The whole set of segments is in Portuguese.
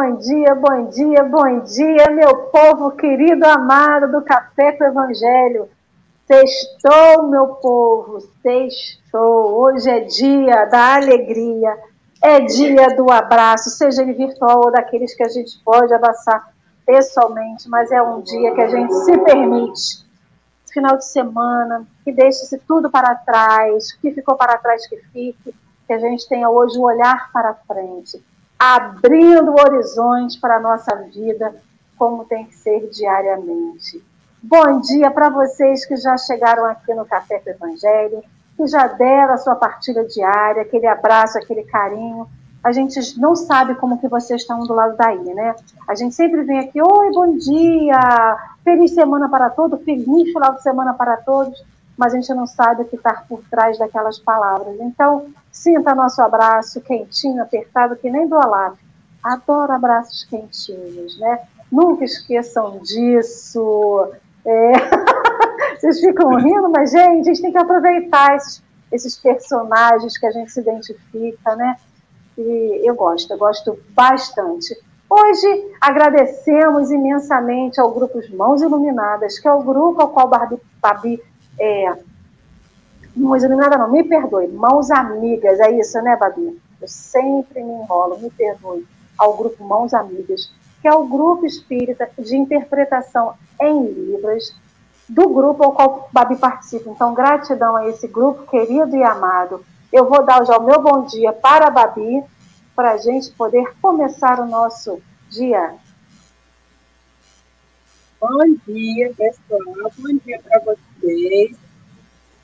Bom dia, bom dia, bom dia, meu povo querido, amado do Café com o Evangelho. Sextou, meu povo, sextou. Hoje é dia da alegria, é dia do abraço, seja ele virtual ou daqueles que a gente pode abraçar pessoalmente, mas é um dia que a gente se permite. Final de semana, que deixe-se tudo para trás, o que ficou para trás que fique, que a gente tenha hoje o olhar para frente abrindo horizontes para a nossa vida, como tem que ser diariamente. Bom dia para vocês que já chegaram aqui no Café com o Evangelho, que já deram a sua partilha diária, aquele abraço, aquele carinho. A gente não sabe como que vocês estão do lado daí, né? A gente sempre vem aqui, oi, bom dia, feliz semana para todos, feliz final de semana para todos mas a gente não sabe o que está por trás daquelas palavras. Então, sinta nosso abraço quentinho, apertado, que nem do Alaf. Adoro abraços quentinhos, né? Nunca esqueçam disso. É... Vocês ficam rindo, mas, gente, a gente tem que aproveitar esses, esses personagens que a gente se identifica, né? E eu gosto, eu gosto bastante. Hoje agradecemos imensamente ao grupo Mãos Iluminadas, que é o grupo ao qual Babi, Babi é, não nada não, me perdoe, Mãos Amigas, é isso, né, Babi? Eu sempre me enrolo, me perdoe, ao grupo Mãos Amigas, que é o grupo espírita de interpretação em Libras, do grupo ao qual Babi participa. Então, gratidão a esse grupo querido e amado. Eu vou dar já o meu bom dia para a Babi, para a gente poder começar o nosso dia. Bom dia, pessoal. Bom dia para vocês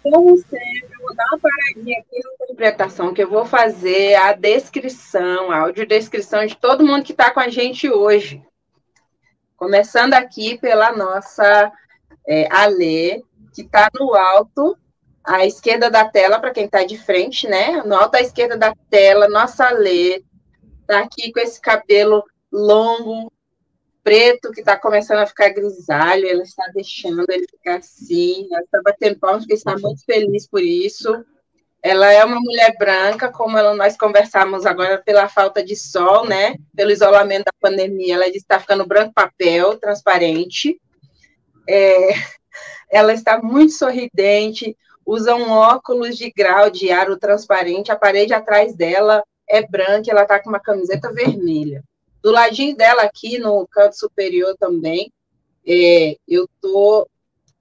Como sempre, eu vou dar uma paradinha aqui na interpretação, que eu vou fazer a descrição, a audiodescrição de todo mundo que está com a gente hoje. Começando aqui pela nossa é, Alê, que está no alto, à esquerda da tela, para quem está de frente, né? No alto à esquerda da tela, nossa Alê está aqui com esse cabelo longo, preto que está começando a ficar grisalho, ela está deixando ele ficar assim, ela está batendo palmas, porque está muito feliz por isso. Ela é uma mulher branca, como nós conversamos agora pela falta de sol, né? Pelo isolamento da pandemia, ela está ficando branco papel, transparente. É, ela está muito sorridente, usa um óculos de grau de aro transparente, a parede atrás dela é branca, ela está com uma camiseta vermelha. Do ladinho dela aqui, no canto superior também, é, eu tô,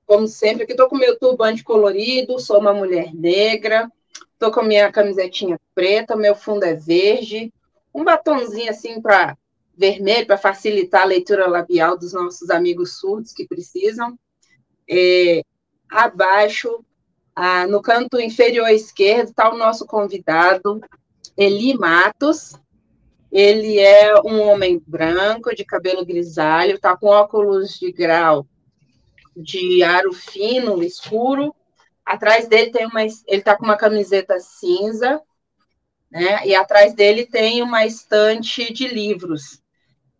como sempre, aqui tô com meu turbante colorido, sou uma mulher negra, tô com minha camisetinha preta, meu fundo é verde, um batonzinho assim para vermelho para facilitar a leitura labial dos nossos amigos surdos que precisam. É, abaixo, no canto inferior esquerdo, está o nosso convidado, Eli Matos, ele é um homem branco, de cabelo grisalho, está com óculos de grau de aro fino, escuro. Atrás dele tem uma. Ele está com uma camiseta cinza, né? E atrás dele tem uma estante de livros.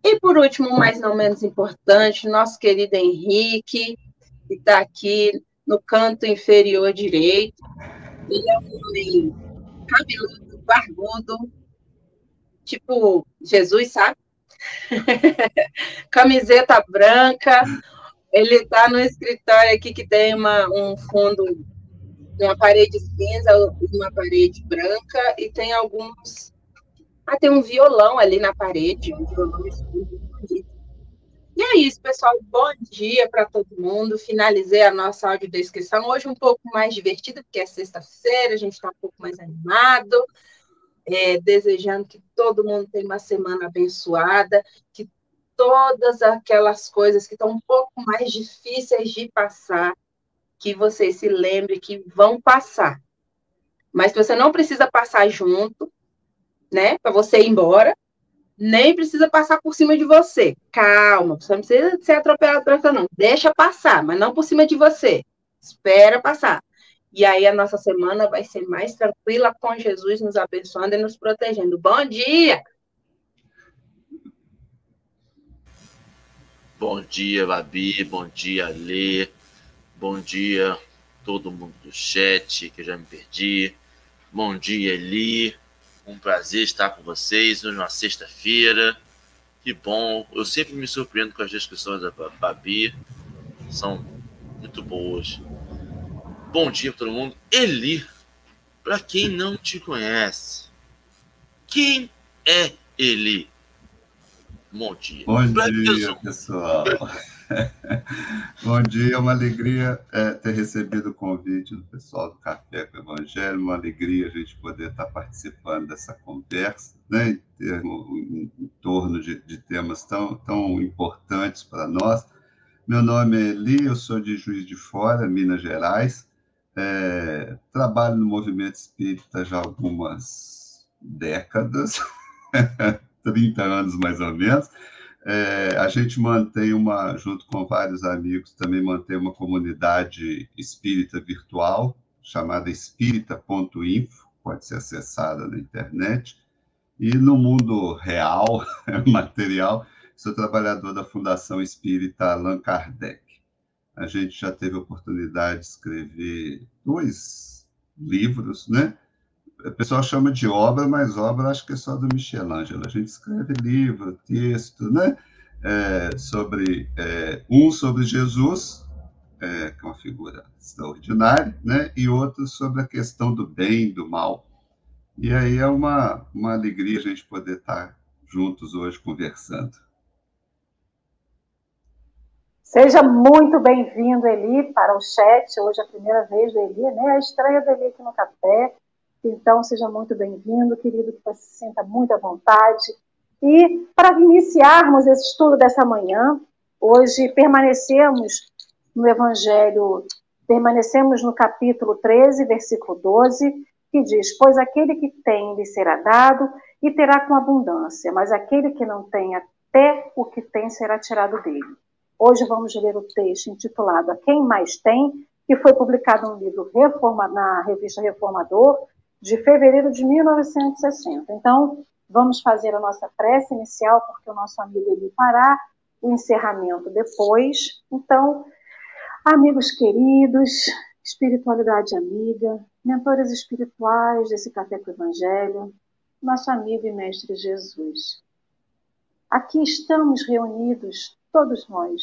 E por último, mais não menos importante, nosso querido Henrique, que está aqui no canto inferior direito. Ele é um homem cabeludo, barbudo, tipo Jesus, sabe? Camiseta branca. Ele está no escritório aqui que tem uma, um fundo, uma parede cinza, uma parede branca e tem alguns. Ah, tem um violão ali na parede, um violão escuro. E é isso, pessoal. Bom dia para todo mundo. Finalizei a nossa audiodescrição. Hoje um pouco mais divertida, porque é sexta-feira, a gente está um pouco mais animado é, desejando que todo mundo tenha uma semana abençoada, que todas aquelas coisas que estão um pouco mais difíceis de passar, que vocês se lembrem que vão passar. Mas você não precisa passar junto, né, para você ir embora, nem precisa passar por cima de você. Calma, você não precisa ser atropelado por não. Deixa passar, mas não por cima de você. Espera passar. E aí a nossa semana vai ser mais tranquila com Jesus nos abençoando e nos protegendo. Bom dia! Bom dia, Babi. Bom dia, Lê. Bom dia, todo mundo do chat, que eu já me perdi. Bom dia, Eli. um prazer estar com vocês numa sexta-feira. Que bom. Eu sempre me surpreendo com as descrições da Babi. São muito boas. Bom dia para todo mundo. Eli, para quem não te conhece, quem é Eli? Bom dia. Bom dia, pessoal. Bom dia, uma alegria é, ter recebido o convite do pessoal do Café com o Evangelho, uma alegria a gente poder estar participando dessa conversa, né, em, termo, em, em torno de, de, temas tão, tão importantes para nós. Meu nome é Eli, eu sou de Juiz de Fora, Minas Gerais, é, trabalho no movimento espírita já há algumas décadas, 30 anos mais ou menos, é, a gente mantém uma, junto com vários amigos, também mantém uma comunidade espírita virtual, chamada espírita.info, pode ser acessada na internet. E no mundo real, material, sou trabalhador da Fundação Espírita Allan Kardec. A gente já teve a oportunidade de escrever dois livros, né? O pessoal chama de obra, mas obra acho que é só do Michelangelo. A gente escreve livro, texto, né? É, sobre é, um sobre Jesus, é, que é uma figura extraordinária, né? E outro sobre a questão do bem, do mal. E aí é uma, uma alegria a gente poder estar juntos hoje conversando. Seja muito bem-vindo, Eli, para o chat. Hoje é a primeira vez do Eli, né? A estreia do Eli aqui no Café. Então, seja muito bem-vindo, querido, que você se sinta muito à vontade. E para iniciarmos esse estudo dessa manhã, hoje permanecemos no Evangelho, permanecemos no capítulo 13, versículo 12, que diz: Pois aquele que tem lhe será dado e terá com abundância, mas aquele que não tem, até o que tem será tirado dele. Hoje vamos ler o texto intitulado A Quem Mais Tem, que foi publicado no livro Reforma, na revista Reformador, de fevereiro de 1960. Então, vamos fazer a nossa prece inicial, porque o nosso amigo ele fará o encerramento depois. Então, amigos queridos, espiritualidade amiga, mentores espirituais desse Café com o Evangelho, nosso amigo e mestre Jesus. Aqui estamos reunidos, todos nós,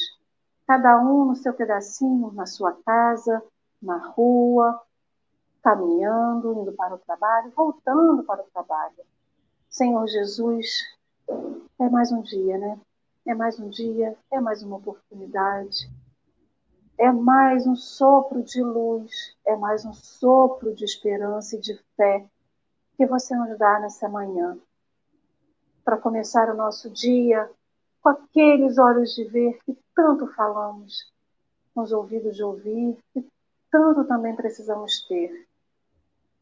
cada um no seu pedacinho, na sua casa, na rua, caminhando, indo para o trabalho, voltando para o trabalho. Senhor Jesus, é mais um dia, né? É mais um dia, é mais uma oportunidade, é mais um sopro de luz, é mais um sopro de esperança e de fé que você nos dá nessa manhã. Para começar o nosso dia com aqueles olhos de ver que tanto falamos, com os ouvidos de ouvir que tanto também precisamos ter.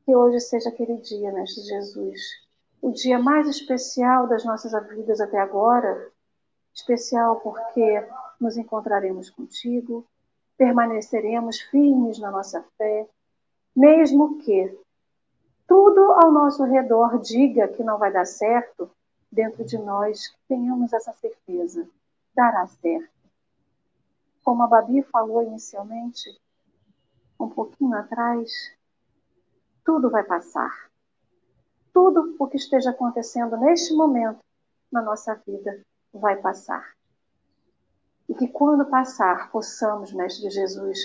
Que hoje seja aquele dia, Mestre Jesus, o dia mais especial das nossas vidas até agora. Especial porque nos encontraremos contigo, permaneceremos firmes na nossa fé, mesmo que tudo ao nosso redor diga que não vai dar certo, dentro de nós tenhamos essa certeza, dará certo. Como a Babi falou inicialmente, um pouquinho atrás, tudo vai passar. Tudo o que esteja acontecendo neste momento na nossa vida vai passar. E que quando passar, possamos, Mestre Jesus,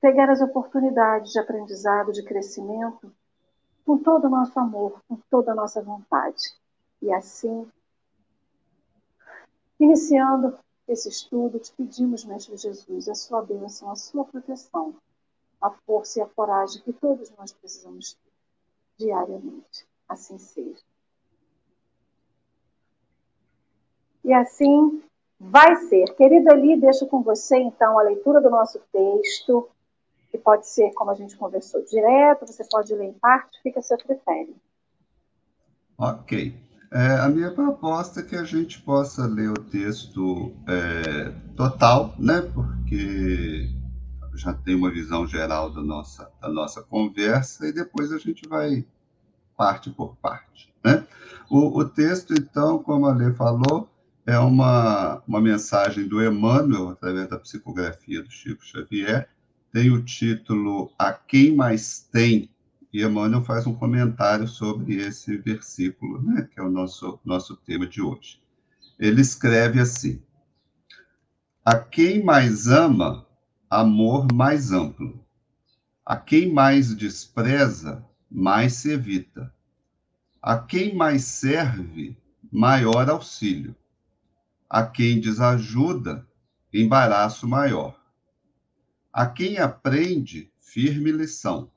pegar as oportunidades de aprendizado, de crescimento, com todo o nosso amor, com toda a nossa vontade. E assim, iniciando esse estudo, te pedimos, Mestre Jesus, a sua bênção, a sua proteção, a força e a coragem que todos nós precisamos ter diariamente. Assim seja. E assim vai ser. Querida Ali, deixo com você então a leitura do nosso texto, que pode ser, como a gente conversou, direto, você pode ler em parte, fica a seu critério. Ok. É, a minha proposta é que a gente possa ler o texto é, total, né? Porque já tem uma visão geral da nossa, da nossa conversa e depois a gente vai parte por parte. Né? O, o texto, então, como a Lê falou, é uma, uma mensagem do Emmanuel, através da psicografia do Chico Xavier, tem o título A Quem Mais Tem, e Emmanuel faz um comentário sobre esse versículo, né, que é o nosso, nosso tema de hoje. Ele escreve assim: A quem mais ama, amor mais amplo. A quem mais despreza, mais se evita. A quem mais serve, maior auxílio. A quem desajuda, embaraço maior. A quem aprende, firme lição.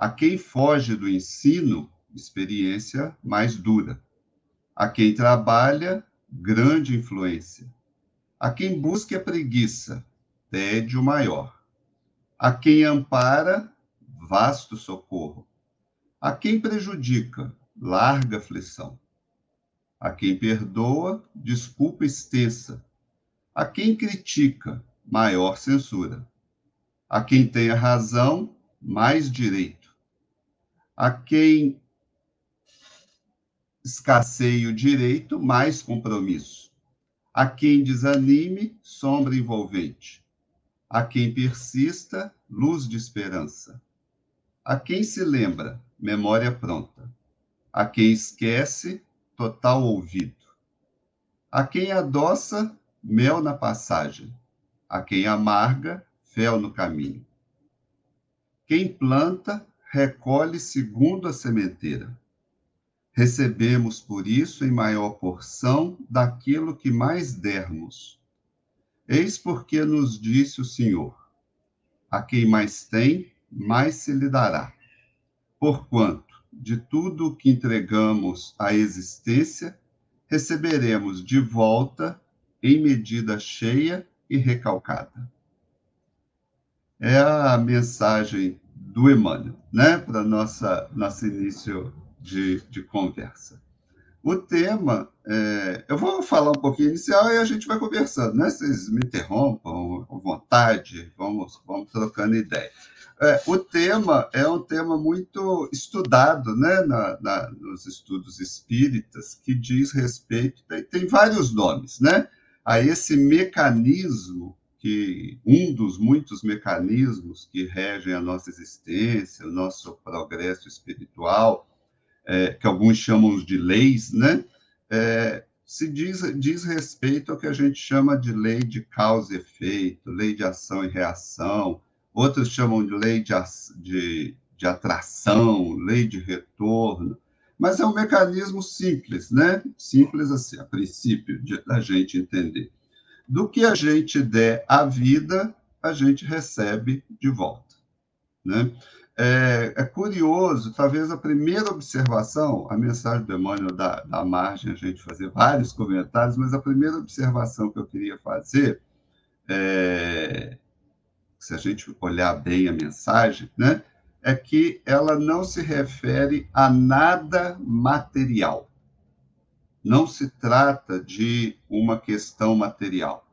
A quem foge do ensino, experiência mais dura. A quem trabalha, grande influência. A quem busca a preguiça, tédio maior. A quem ampara, vasto socorro. A quem prejudica, larga aflição. A quem perdoa, desculpa extensa. A quem critica, maior censura. A quem tem a razão, mais direito. A quem escasseia o direito, mais compromisso. A quem desanime, sombra envolvente. A quem persista, luz de esperança. A quem se lembra, memória pronta. A quem esquece, total ouvido. A quem adoça, mel na passagem. A quem amarga, fel no caminho. Quem planta, recolhe segundo a sementeira. Recebemos, por isso, em maior porção daquilo que mais dermos Eis porque nos disse o Senhor: A quem mais tem, mais se lhe dará. Porquanto, de tudo o que entregamos à existência, receberemos de volta em medida cheia e recalcada. É a mensagem do Emmanuel, né, para nossa nosso início de, de conversa. O tema, é, eu vou falar um pouquinho inicial e a gente vai conversando, né? Vocês me interrompam à vontade, vamos, vamos trocando ideia. É, o tema é um tema muito estudado né, na, na, nos estudos espíritas, que diz respeito, tem, tem vários nomes, né? A esse mecanismo que um dos muitos mecanismos que regem a nossa existência, o nosso progresso espiritual, é, que alguns chamam de leis, né? É, se diz, diz respeito ao que a gente chama de lei de causa e efeito, lei de ação e reação, outros chamam de lei de, de, de atração, lei de retorno, mas é um mecanismo simples, né? Simples assim, a princípio, da gente entender. Do que a gente der à vida, a gente recebe de volta, né? É, é, curioso, talvez a primeira observação, a mensagem do Emmanuel dá, margem a gente fazer vários comentários, mas a primeira observação que eu queria fazer, é, se a gente olhar bem a mensagem, né, é que ela não se refere a nada material. Não se trata de uma questão material.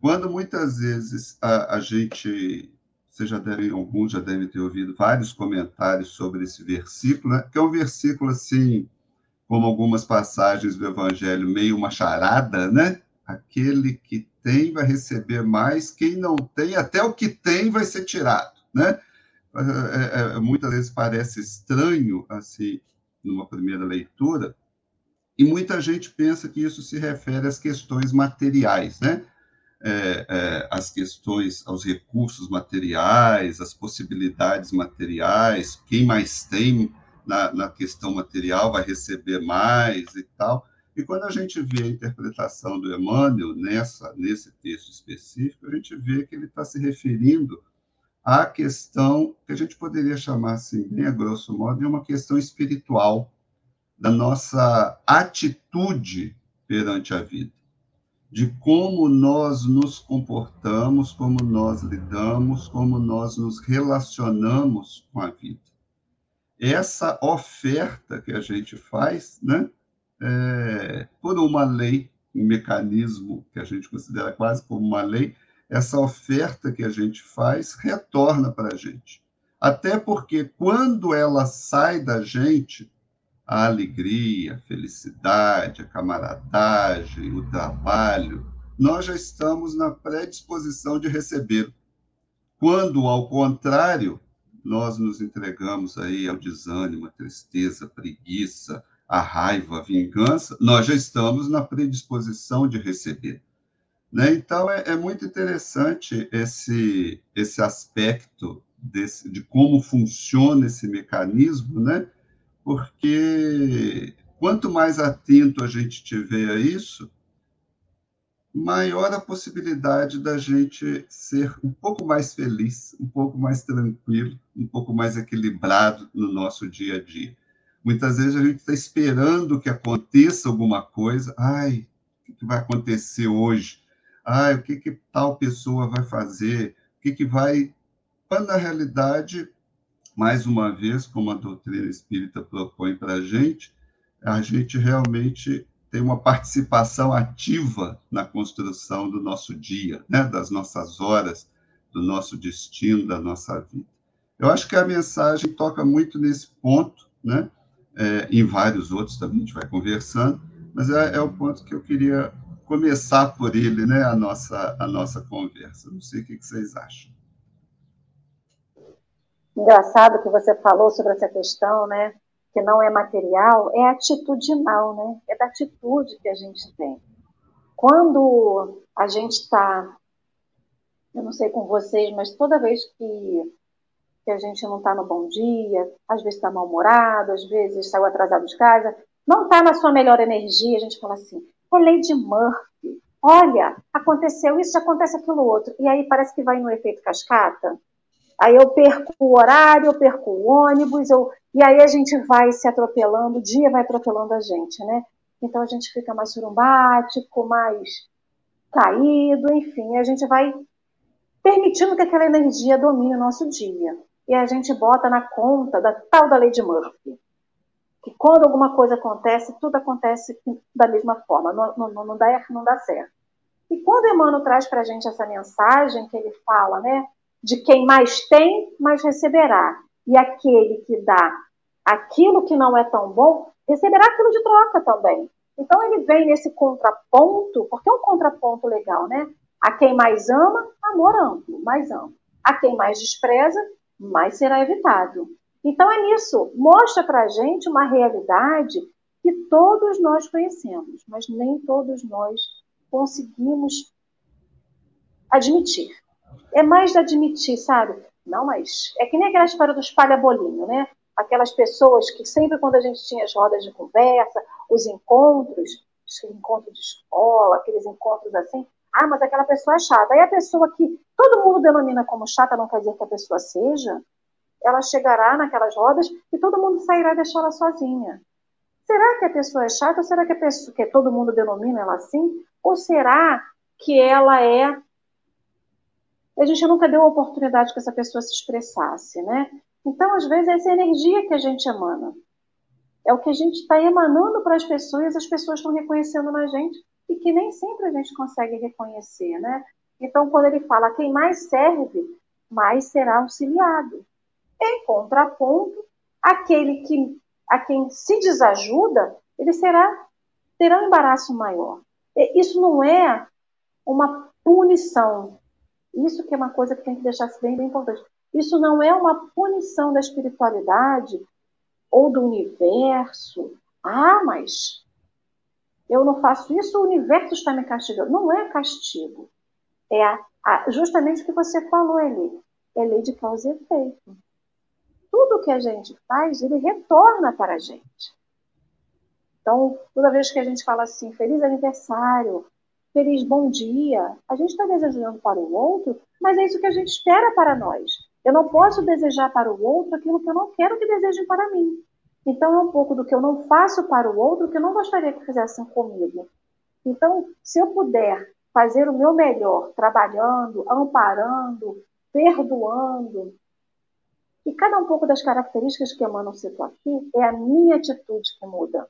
Quando muitas vezes a, a gente vocês já devem, alguns já devem ter ouvido vários comentários sobre esse versículo, né? que é um versículo assim, como algumas passagens do Evangelho, meio uma charada, né? Aquele que tem vai receber mais, quem não tem, até o que tem vai ser tirado, né? É, é, é muitas vezes parece estranho, assim, numa primeira leitura, e muita gente pensa que isso se refere às questões materiais, né? é, é, as questões, aos recursos materiais, as possibilidades materiais, quem mais tem na, na questão material vai receber mais e tal. E quando a gente vê a interpretação do Emmanuel nessa, nesse texto específico, a gente vê que ele está se referindo à questão que a gente poderia chamar assim, bem a grosso modo, de uma questão espiritual da nossa atitude perante a vida de como nós nos comportamos, como nós lidamos, como nós nos relacionamos com a vida. Essa oferta que a gente faz, né, é, por uma lei, um mecanismo que a gente considera quase como uma lei, essa oferta que a gente faz retorna para a gente. Até porque quando ela sai da gente, a alegria, a felicidade, a camaradagem, o trabalho, nós já estamos na predisposição de receber. Quando, ao contrário, nós nos entregamos aí ao desânimo, à tristeza, à preguiça, à raiva, à vingança, nós já estamos na predisposição de receber. Né? Então, é, é, muito interessante esse, esse aspecto desse, de como funciona esse mecanismo, né? Porque quanto mais atento a gente tiver a isso, maior a possibilidade da gente ser um pouco mais feliz, um pouco mais tranquilo, um pouco mais equilibrado no nosso dia a dia. Muitas vezes a gente está esperando que aconteça alguma coisa. Ai, o que vai acontecer hoje? Ai, o que, que tal pessoa vai fazer? O que, que vai. Quando, na realidade, mais uma vez, como a doutrina espírita propõe para a gente, a gente realmente tem uma participação ativa na construção do nosso dia, né? das nossas horas, do nosso destino, da nossa vida. Eu acho que a mensagem toca muito nesse ponto, né? É, em vários outros também a gente vai conversando, mas é, é, o ponto que eu queria começar por ele, né? A nossa, a nossa conversa. Não sei o que vocês acham. Engraçado que você falou sobre essa questão, né? que não é material, é atitudinal, né? É da atitude que a gente tem. Quando a gente está, eu não sei com vocês, mas toda vez que, que a gente não está no bom dia, às vezes está mal-humorado, às vezes saiu atrasado de casa, não está na sua melhor energia, a gente fala assim, é lei de Murphy. Olha, aconteceu isso, acontece aquilo outro. E aí parece que vai no efeito cascata. Aí eu perco o horário, eu perco o ônibus, eu... e aí a gente vai se atropelando, o dia vai atropelando a gente, né? Então a gente fica mais surumbático, mais caído, enfim, a gente vai permitindo que aquela energia domine o nosso dia. E a gente bota na conta da tal da lei de Murphy. Que quando alguma coisa acontece, tudo acontece da mesma forma, não, não, não, dá, não dá certo. E quando Emmanuel traz para a gente essa mensagem que ele fala, né? De quem mais tem, mais receberá. E aquele que dá aquilo que não é tão bom, receberá aquilo de troca também. Então ele vem nesse contraponto, porque é um contraponto legal, né? A quem mais ama, amor amplo, mais amplo. A quem mais despreza, mais será evitado. Então é nisso, mostra para a gente uma realidade que todos nós conhecemos, mas nem todos nós conseguimos admitir é mais de admitir, sabe? Não, mas é que nem aquela história do espalha-bolinho, né? Aquelas pessoas que sempre quando a gente tinha as rodas de conversa, os encontros, os encontros de escola, aqueles encontros assim, ah, mas aquela pessoa é chata. Aí a pessoa que todo mundo denomina como chata não quer dizer que a pessoa seja, ela chegará naquelas rodas e todo mundo sairá deixá-la sozinha. Será que a pessoa é chata ou será que, a pessoa, que todo mundo denomina ela assim? Ou será que ela é a gente nunca deu a oportunidade que essa pessoa se expressasse, né? Então, às vezes, é essa energia que a gente emana. É o que a gente está emanando para as pessoas, as pessoas estão reconhecendo na gente e que nem sempre a gente consegue reconhecer, né? Então, quando ele fala quem mais serve, mais será auxiliado. Em contraponto, aquele que a quem se desajuda, ele será terá um embaraço maior. Isso não é uma punição, isso que é uma coisa que tem que deixar bem, bem importante. Isso não é uma punição da espiritualidade ou do universo. Ah, mas eu não faço isso, o universo está me castigando. Não é castigo. É a, a, justamente o que você falou, Eli. É lei de causa e efeito. Tudo que a gente faz, ele retorna para a gente. Então, toda vez que a gente fala assim, feliz aniversário, feliz bom dia, a gente está desejando para o outro, mas é isso que a gente espera para nós. Eu não posso desejar para o outro aquilo que eu não quero que desejem para mim. Então, é um pouco do que eu não faço para o outro que eu não gostaria que fizessem comigo. Então, se eu puder fazer o meu melhor, trabalhando, amparando, perdoando, e cada um pouco das características que Emmanuel citou aqui, é a minha atitude que muda.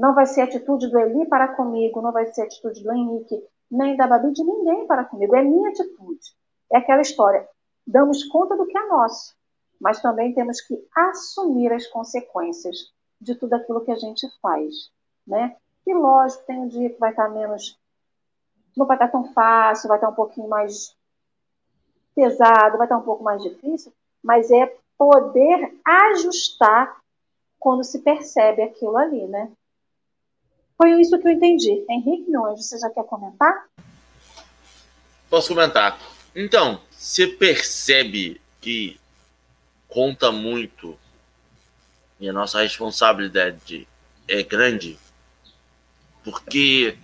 Não vai ser atitude do Eli para comigo, não vai ser atitude do Henrique, nem da Babi, de ninguém para comigo. É minha atitude. É aquela história. Damos conta do que é nosso, mas também temos que assumir as consequências de tudo aquilo que a gente faz. Né? E lógico, tem um dia que vai estar menos. Não vai estar tão fácil, vai estar um pouquinho mais pesado, vai estar um pouco mais difícil, mas é poder ajustar quando se percebe aquilo ali, né? Foi isso que eu entendi. Henrique, anjo, você já quer comentar? Posso comentar. Então, você percebe que conta muito e a nossa responsabilidade é grande, porque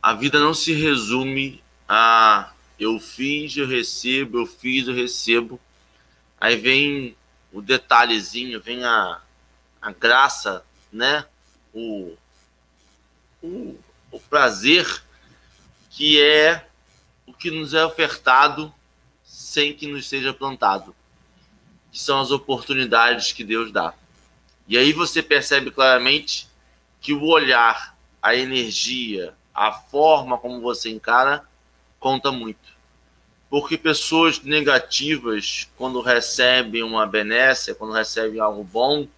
a vida não se resume a eu fiz, eu recebo, eu fiz, eu recebo. Aí vem o detalhezinho, vem a, a graça, né? O, o, o prazer que é o que nos é ofertado sem que nos seja plantado, que são as oportunidades que Deus dá. E aí você percebe claramente que o olhar, a energia, a forma como você encara conta muito. Porque pessoas negativas, quando recebem uma benécia, quando recebem algo bom, o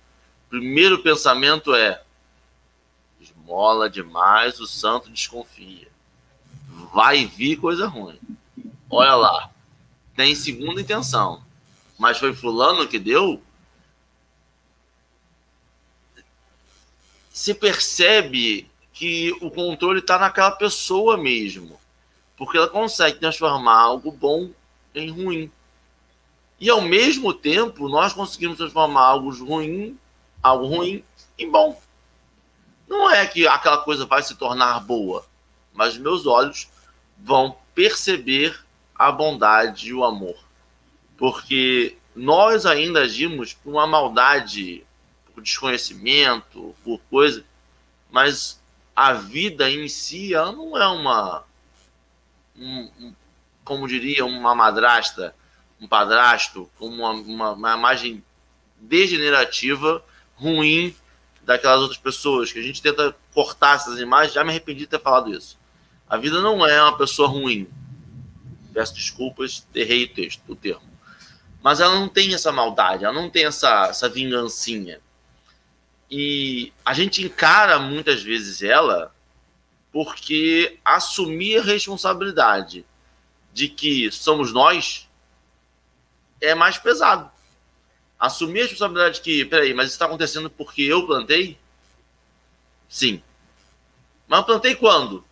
primeiro pensamento é: esmola demais, o santo desconfia. Vai vir coisa ruim. Olha lá, tem segunda intenção, mas foi Fulano que deu, se percebe que o controle está naquela pessoa mesmo, porque ela consegue transformar algo bom em ruim. E ao mesmo tempo, nós conseguimos transformar algo ruim, algo ruim em bom. Não é que aquela coisa vai se tornar boa, mas meus olhos vão perceber a bondade e o amor. Porque nós ainda agimos por uma maldade por desconhecimento, por coisa, mas a vida em si ela não é uma, um, um, como diria, uma madrasta, um padrasto, como uma, uma, uma imagem degenerativa, ruim daquelas outras pessoas, que a gente tenta cortar essas imagens, já me arrependi de ter falado isso. A vida não é uma pessoa ruim. Peço desculpas, errei o texto, o termo. Mas ela não tem essa maldade, ela não tem essa, essa vingancinha. E a gente encara muitas vezes ela porque assumir a responsabilidade de que somos nós é mais pesado. Assumir a responsabilidade de que, peraí, mas está acontecendo porque eu plantei? Sim. Mas eu plantei quando?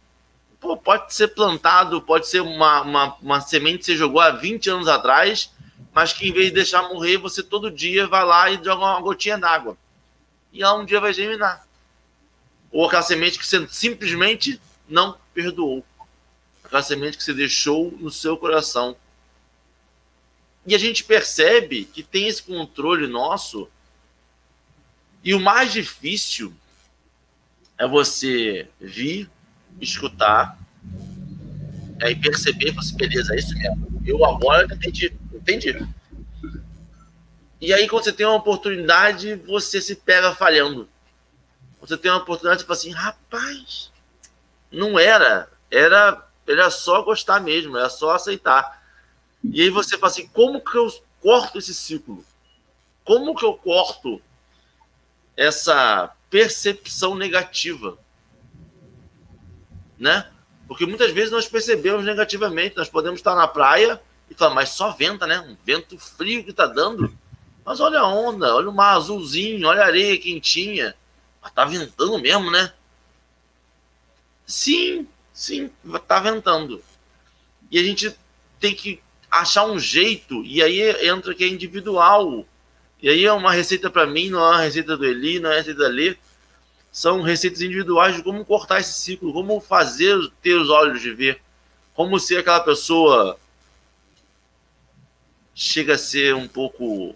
Pô, pode ser plantado, pode ser uma, uma, uma semente que você jogou há 20 anos atrás, mas que em vez de deixar morrer, você todo dia vai lá e joga uma gotinha d'água e ela um dia vai germinar. Ou aquela semente que você simplesmente não perdoou. Aquela semente que você deixou no seu coração. E a gente percebe que tem esse controle nosso. E o mais difícil é você vir, escutar, aí perceber, você, beleza, é isso mesmo. Eu agora entendi, entendi. E aí, quando você tem uma oportunidade, você se pega falhando. Você tem uma oportunidade, você fala assim, rapaz, não era. Era, era só gostar mesmo, era só aceitar. E aí você fala assim, como que eu corto esse ciclo? Como que eu corto essa percepção negativa? Né? Porque muitas vezes nós percebemos negativamente, nós podemos estar na praia e falar, mas só venta, né? Um vento frio que está dando. Mas olha a onda, olha o mar azulzinho, olha a areia quentinha. Mas tá ventando mesmo, né? Sim, sim, tá ventando. E a gente tem que achar um jeito, e aí entra que é individual. E aí é uma receita para mim, não é uma receita do Eli, não é uma receita da Lê. São receitas individuais de como cortar esse ciclo, como fazer ter os olhos de ver, como ser aquela pessoa chega a ser um pouco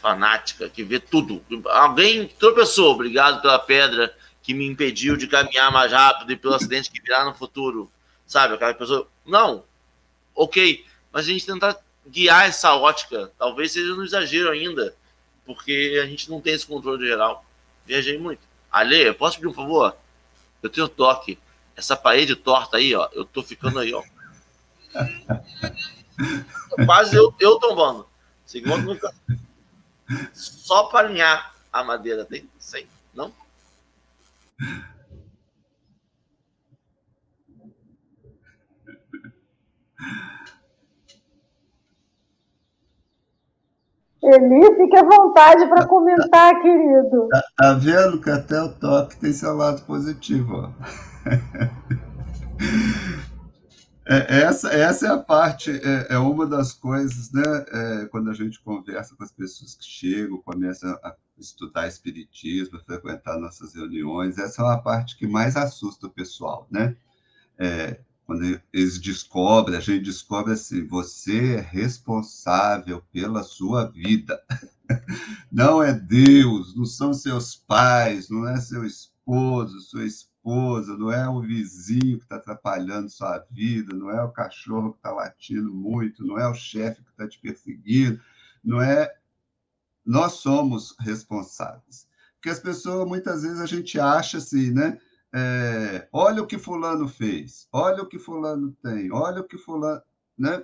fanática que vê tudo. Alguém tropeçou, obrigado pela pedra que me impediu de caminhar mais rápido e pelo acidente que virá no futuro. Sabe, aquela pessoa. Não, ok, mas a gente tentar guiar essa ótica, talvez seja um exagero ainda, porque a gente não tem esse controle geral. Viajei muito. Ale, posso pedir um favor? Eu tenho toque. Essa parede torta aí, ó, eu tô ficando aí, ó. Quase eu, eu tombando. Segundo, só para alinhar a madeira dele. Sei, não? Eli, fique à vontade para comentar, querido. Tá, tá, vendo que até o toque tem seu lado positivo. É, essa, essa é a parte, é, é uma das coisas, né? É, quando a gente conversa com as pessoas que chegam, começa a estudar espiritismo, a frequentar nossas reuniões, essa é uma parte que mais assusta o pessoal, né? É, quando eles descobrem, a gente descobre assim, você é responsável pela sua vida. Não é Deus, não são seus pais, não é seu esposo, sua esposa, não é o vizinho que está atrapalhando sua vida, não é o cachorro que está latindo muito, não é o chefe que está te perseguindo, não é. Nós somos responsáveis. Porque as pessoas, muitas vezes, a gente acha assim, né? É, olha o que fulano fez, olha o que fulano tem, olha o que fulano, né?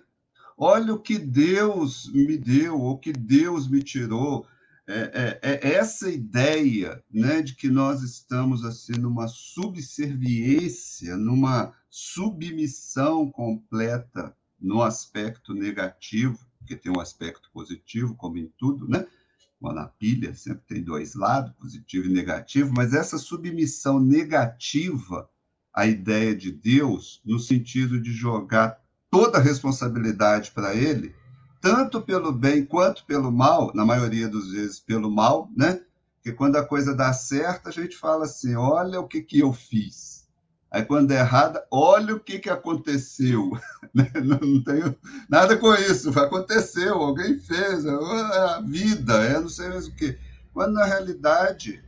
Olha o que Deus me deu, o que Deus me tirou. É, é, é, essa ideia, né, de que nós estamos assim numa subserviência, numa submissão completa no aspecto negativo, porque tem um aspecto positivo, como em tudo, né? Na pilha sempre tem dois lados, positivo e negativo, mas essa submissão negativa à ideia de Deus, no sentido de jogar toda a responsabilidade para ele, tanto pelo bem quanto pelo mal, na maioria das vezes pelo mal, né? Porque quando a coisa dá certo, a gente fala assim: olha o que, que eu fiz. Aí, quando é errada, olha o que, que aconteceu. Né? não tenho nada com isso. Aconteceu, alguém fez, é a vida, é não sei mais o quê. Quando, na realidade,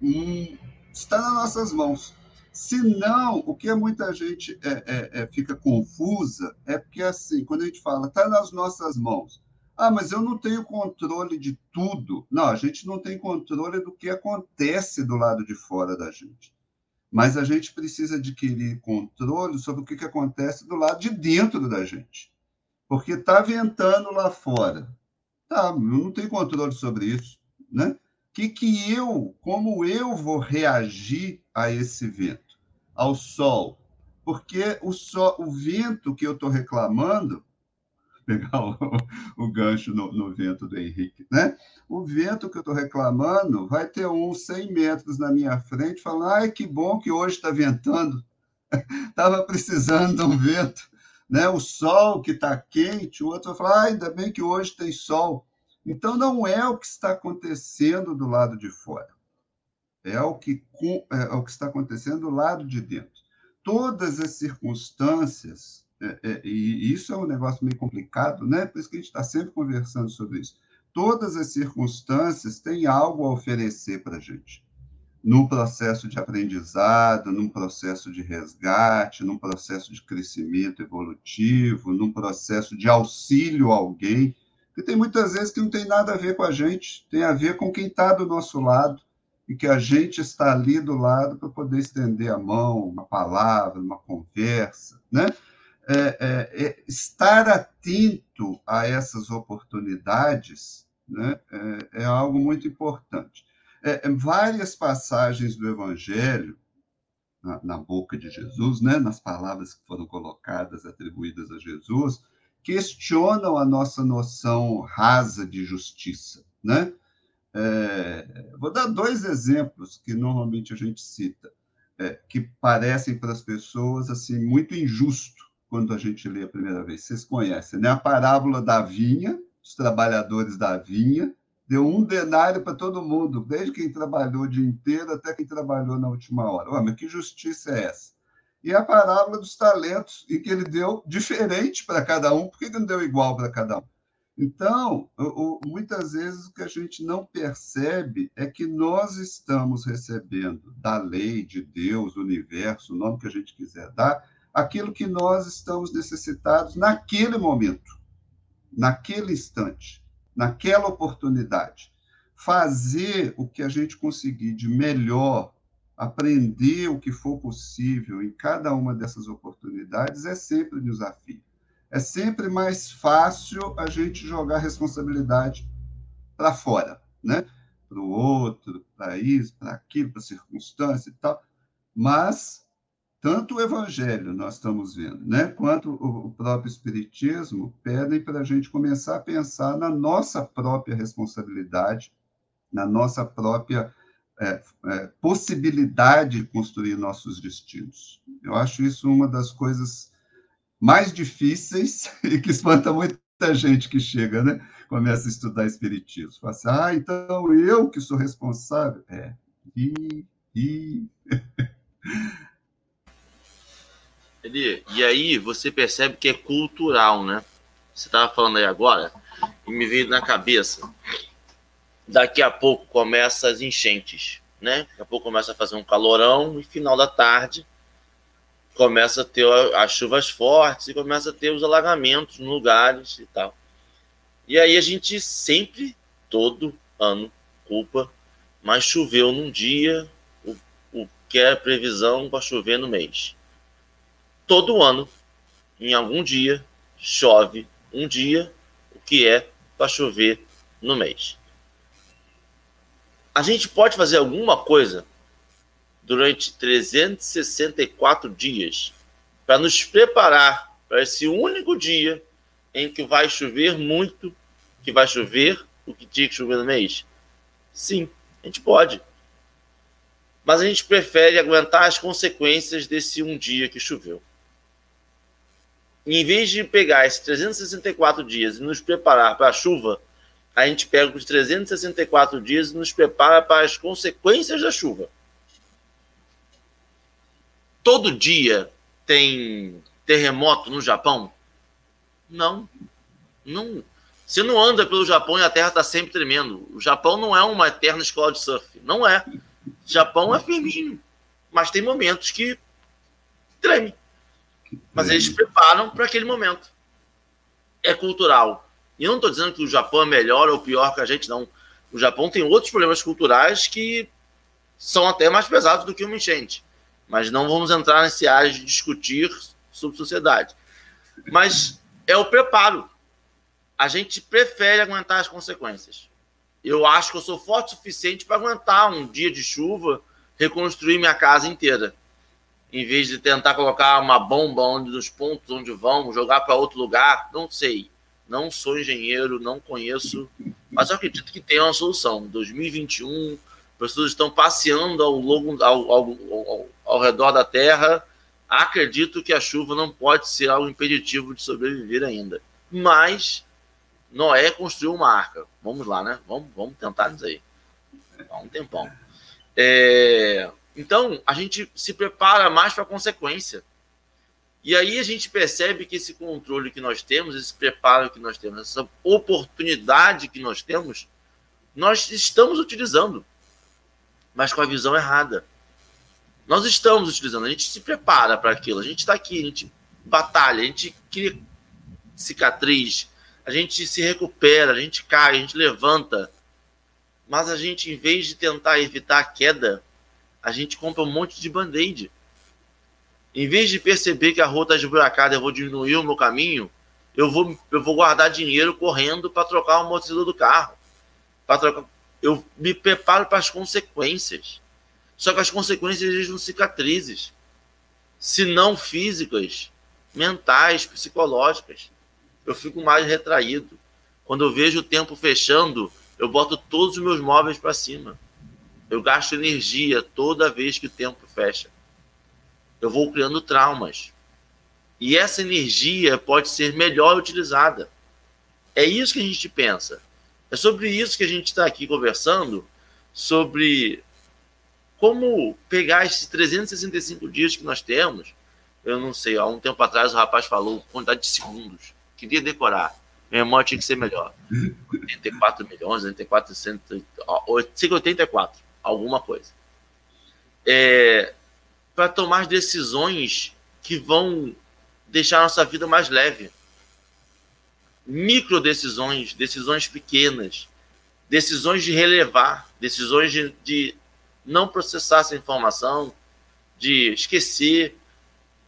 hum, está nas nossas mãos. Se não, o que muita gente é, é, é, fica confusa é porque, assim, quando a gente fala, está nas nossas mãos. Ah, mas eu não tenho controle de tudo. Não, a gente não tem controle do que acontece do lado de fora da gente mas a gente precisa adquirir controle sobre o que, que acontece do lado de dentro da gente. Porque está ventando lá fora. Tá, não tenho controle sobre isso. Né? Que, que eu, como eu vou reagir a esse vento? Ao sol? Porque o, sol, o vento que eu estou reclamando pegar o, o gancho no, no, vento do Henrique, né? O vento que eu estou reclamando vai ter uns 100 metros na minha frente, falando, ai, que bom que hoje está ventando. Estava precisando de um vento. Né? O sol que está quente, o outro vai falar, ah, ainda bem que hoje tem sol. Então, não é o que está acontecendo do lado de fora. É o que, é o que está acontecendo do lado de dentro. Todas as circunstâncias é, é, e isso é um negócio meio complicado, né? Por isso que a gente está sempre conversando sobre isso. Todas as circunstâncias têm algo a oferecer para a gente. Num processo de aprendizado, num processo de resgate, num processo de crescimento evolutivo, num processo de auxílio a alguém, que tem muitas vezes que não tem nada a ver com a gente, tem a ver com quem está do nosso lado, e que a gente está ali do lado para poder estender a mão, uma palavra, uma conversa, né? É, é, é, estar atento a essas oportunidades né, é, é algo muito importante. É, várias passagens do Evangelho, na, na, boca de Jesus, né, nas palavras que foram colocadas, atribuídas a Jesus, questionam a nossa noção rasa de justiça. Né? É, vou dar dois exemplos que normalmente a gente cita, é, que parecem para as pessoas assim muito injusto quando a gente lê a primeira vez. Vocês conhecem, né? A parábola da vinha, os trabalhadores da vinha, deu um denário para todo mundo, desde quem trabalhou o dia inteiro até quem trabalhou na última hora. Ué, mas que justiça é essa? E a parábola dos talentos, em que ele deu diferente para cada um, por que não deu igual para cada um? Então, muitas vezes o que a gente não percebe é que nós estamos recebendo da lei, de Deus, do universo, o nome que a gente quiser dar, aquilo que nós estamos necessitados naquele momento, naquele instante, naquela oportunidade. Fazer o que a gente conseguir de melhor, aprender o que for possível em cada uma dessas oportunidades é sempre um desafio. É sempre mais fácil a gente jogar a responsabilidade para fora, né? Para o outro, para isso, para aquilo, para circunstância e tal. Mas tanto o Evangelho nós estamos vendo, né, quanto o próprio Espiritismo pedem para a gente começar a pensar na nossa própria responsabilidade, na nossa própria é, é, possibilidade de construir nossos destinos. Eu acho isso uma das coisas mais difíceis e que espanta muita gente que chega, né? Começa a estudar Espiritismo. Fala assim, ah, então eu que sou responsável. É. E. e... Ele, e aí você percebe que é cultural, né? Você estava falando aí agora, e me veio na cabeça. Daqui a pouco começa as enchentes, né? Daqui a pouco começa a fazer um calorão e final da tarde começa a ter as chuvas fortes e começa a ter os alagamentos em lugares e tal. E aí a gente sempre, todo ano, culpa, mas choveu num dia, o, o que é previsão para chover no mês. Todo ano, em algum dia, chove um dia, o que é para chover no mês. A gente pode fazer alguma coisa durante 364 dias para nos preparar para esse único dia em que vai chover muito, que vai chover o que tinha que chover no mês? Sim, a gente pode. Mas a gente prefere aguentar as consequências desse um dia que choveu. Em vez de pegar esses 364 dias e nos preparar para a chuva, a gente pega os 364 dias e nos prepara para as consequências da chuva todo dia tem terremoto no Japão? Não. Não. Você não anda pelo Japão e a terra está sempre tremendo. O Japão não é uma eterna escola de surf. Não é. O Japão é firminho. Mas tem momentos que treme. Mas eles preparam para aquele momento. É cultural. E eu não estou dizendo que o Japão é melhor ou pior que a gente, não. O Japão tem outros problemas culturais que são até mais pesados do que uma enchente mas não vamos entrar nesse área de discutir sobre sociedade. Mas é o preparo. A gente prefere aguentar as consequências. Eu acho que eu sou forte o suficiente para aguentar um dia de chuva, reconstruir minha casa inteira. Em vez de tentar colocar uma bomba onde dos pontos onde vão, jogar para outro lugar, não sei. Não sou engenheiro, não conheço, mas eu acredito que tem uma solução. 2021, pessoas estão passeando ao longo ao, ao, ao, ao, redor da Terra. Acredito que a chuva não pode ser algo impeditivo de sobreviver ainda. Mas Noé construiu uma arca. Vamos lá, né? Vamos, vamos tentar isso aí. Há um tempão. É, então, a gente se prepara mais para a consequência. E aí a gente percebe que esse controle que nós temos, esse preparo que nós temos, essa oportunidade que nós temos, nós estamos utilizando mas com a visão errada. Nós estamos utilizando, a gente se prepara para aquilo, a gente está aqui, a gente batalha, a gente cria cicatriz, a gente se recupera, a gente cai, a gente levanta. Mas a gente, em vez de tentar evitar a queda, a gente compra um monte de band-aid. Em vez de perceber que a rua está esburacada, eu vou diminuir o meu caminho, eu vou, eu vou guardar dinheiro correndo para trocar o amortecedor do carro, para trocar, eu me preparo para as consequências. Só que as consequências exigem cicatrizes, se não físicas, mentais, psicológicas. Eu fico mais retraído. Quando eu vejo o tempo fechando, eu boto todos os meus móveis para cima. Eu gasto energia toda vez que o tempo fecha. Eu vou criando traumas. E essa energia pode ser melhor utilizada. É isso que a gente pensa. É sobre isso que a gente está aqui conversando, sobre como pegar esses 365 dias que nós temos. Eu não sei, há um tempo atrás o rapaz falou quantidade de segundos. Queria decorar. Minha memória tinha que ser melhor. 84 milhões, 84, 84, alguma coisa. É, para tomar decisões que vão deixar nossa vida mais leve micro decisões, decisões pequenas, decisões de relevar, decisões de, de não processar essa informação, de esquecer,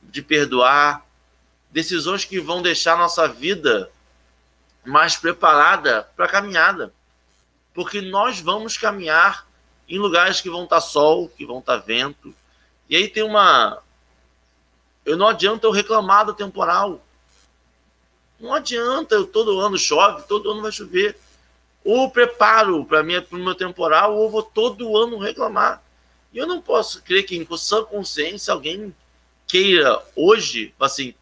de perdoar, decisões que vão deixar nossa vida mais preparada para a caminhada. Porque nós vamos caminhar em lugares que vão estar tá sol, que vão estar tá vento. E aí tem uma Eu não adianta eu reclamar do temporal. Não adianta, eu todo ano chove, todo ano vai chover. Ou preparo para o meu temporal, ou vou todo ano reclamar. E eu não posso crer que, em sã consciência, alguém queira hoje, assim,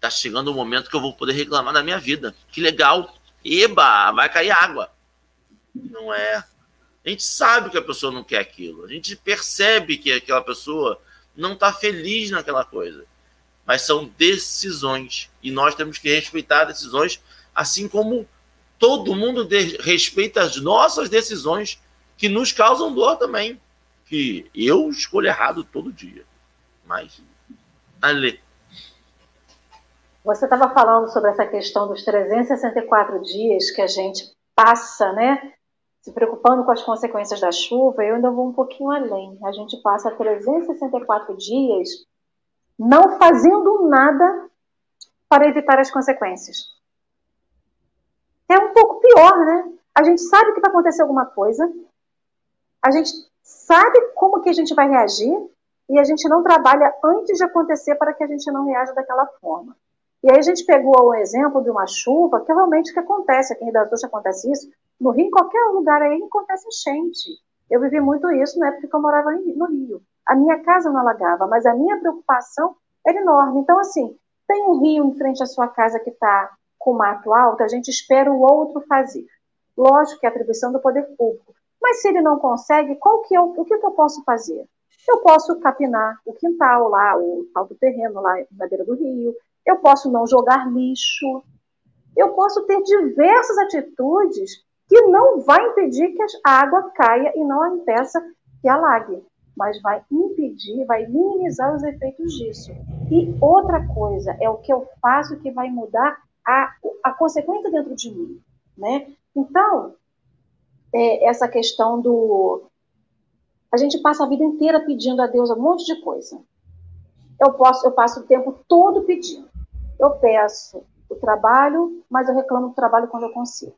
tá chegando o momento que eu vou poder reclamar da minha vida. Que legal. Eba, vai cair água. Não é. A gente sabe que a pessoa não quer aquilo. A gente percebe que aquela pessoa não está feliz naquela coisa. Mas são decisões. E nós temos que respeitar decisões, assim como todo mundo respeita as nossas decisões que nos causam dor também. Que eu escolho errado todo dia. Mas, Ale. Você estava falando sobre essa questão dos 364 dias que a gente passa, né? Se preocupando com as consequências da chuva, eu ainda vou um pouquinho além. A gente passa 364 dias não fazendo nada para evitar as consequências. É um pouco pior, né? A gente sabe que vai acontecer alguma coisa, a gente sabe como que a gente vai reagir e a gente não trabalha antes de acontecer para que a gente não reaja daquela forma. E aí a gente pegou o exemplo de uma chuva, que realmente que acontece, aqui em Rio das Ostras acontece isso, no Rio, em qualquer lugar aí acontece enchente. Eu vivi muito isso na época que eu morava no Rio. A minha casa não alagava, mas a minha preocupação era enorme. Então, assim, tem um rio em frente à sua casa que está com mato alto, a gente espera o outro fazer. Lógico que é atribuição do poder público. Mas se ele não consegue, qual que é o, que, que eu posso fazer? Eu posso capinar o quintal lá, o tal do terreno lá na beira do rio, eu posso não jogar lixo, eu posso ter diversas atitudes que não vai impedir que a água caia e não a impeça que alague, mas vai impedir, vai minimizar os efeitos disso. E outra coisa é o que eu faço que vai mudar a, a consequência dentro de mim, né? Então, é, essa questão do a gente passa a vida inteira pedindo a Deus um monte de coisa. Eu posso, eu passo o tempo todo pedindo. Eu peço o trabalho, mas eu reclamo do trabalho quando eu consigo.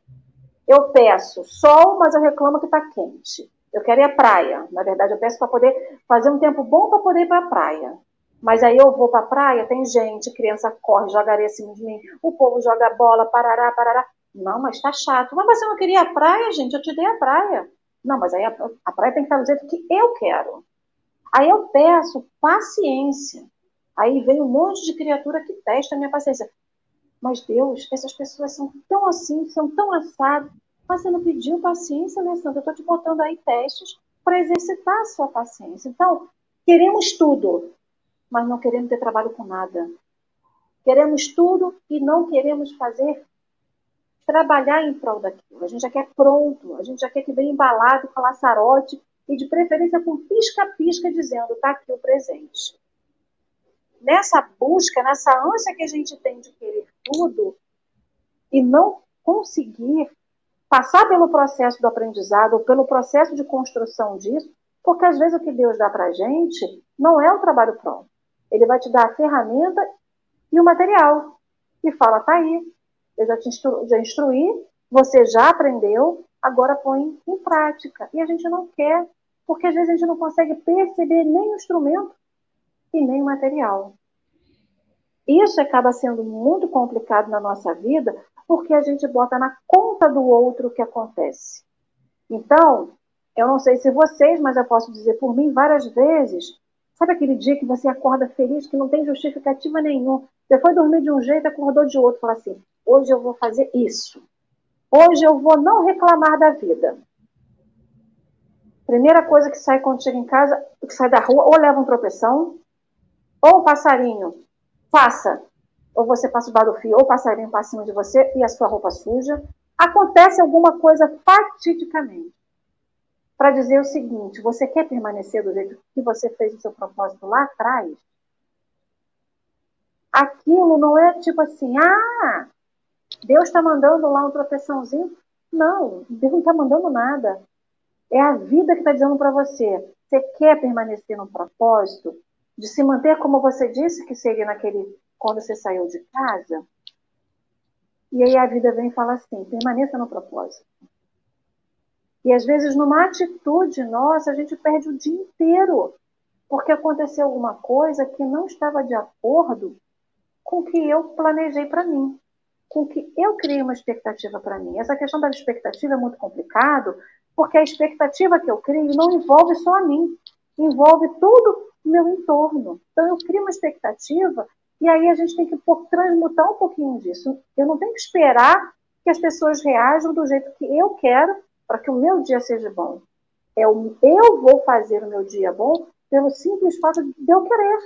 Eu peço sol, mas eu reclamo que está quente. Eu quero ir à praia. Na verdade, eu peço para poder fazer um tempo bom para poder ir para a praia. Mas aí eu vou para a praia, tem gente, criança corre, joga areia acima de mim, o povo joga bola, parará, parará. Não, mas está chato. Mas você não queria a praia, gente? Eu te dei a praia. Não, mas aí a, a praia tem que estar do jeito que eu quero. Aí eu peço paciência. Aí vem um monte de criatura que testa a minha paciência. Mas Deus, essas pessoas são tão assim, são tão assadas. Mas você não pediu paciência, Alessandra? Eu estou te botando aí testes para exercitar a sua paciência. Então, queremos tudo, mas não queremos ter trabalho com nada. Queremos tudo e não queremos fazer, trabalhar em prol daquilo. A gente já quer pronto, a gente já quer que venha embalado com laçarote e de preferência com pisca-pisca dizendo, está aqui o presente nessa busca, nessa ânsia que a gente tem de querer tudo e não conseguir passar pelo processo do aprendizado pelo processo de construção disso, porque às vezes o que Deus dá para a gente não é o trabalho pronto. Ele vai te dar a ferramenta e o material. E fala, tá aí, eu já te já instruí, você já aprendeu, agora põe em prática. E a gente não quer, porque às vezes a gente não consegue perceber nem o instrumento e nem o material. Isso acaba sendo muito complicado na nossa vida, porque a gente bota na conta do outro o que acontece. Então, eu não sei se vocês, mas eu posso dizer por mim várias vezes. Sabe aquele dia que você acorda feliz, que não tem justificativa nenhuma? Você foi dormir de um jeito, acordou de outro, fala assim: hoje eu vou fazer isso. Hoje eu vou não reclamar da vida. Primeira coisa que sai quando chega em casa, que sai da rua, ou leva um tropeção, ou um passarinho faça. Ou você passa o barufio, ou passarinho para cima de você e a sua roupa suja. Acontece alguma coisa fatidicamente. Para dizer o seguinte: você quer permanecer do jeito que você fez o seu propósito lá atrás? Aquilo não é tipo assim, ah, Deus está mandando lá um tropeçãozinho. Não, Deus não está mandando nada. É a vida que está dizendo para você. Você quer permanecer no propósito? de se manter como você disse que seria naquele quando você saiu de casa. E aí a vida vem e fala assim: permaneça no propósito. E às vezes, numa atitude nossa, a gente perde o dia inteiro. porque aconteceu alguma coisa que não estava de acordo com o que eu planejei para mim, com o que eu criei uma expectativa para mim. Essa questão da expectativa é muito complicado, porque a expectativa que eu crio não envolve só a mim, envolve todo o meu entorno. Então eu crio uma expectativa e aí a gente tem que transmutar um pouquinho disso. Eu não tenho que esperar que as pessoas reajam do jeito que eu quero para que o meu dia seja bom. É o, eu vou fazer o meu dia bom pelo simples fato de eu querer.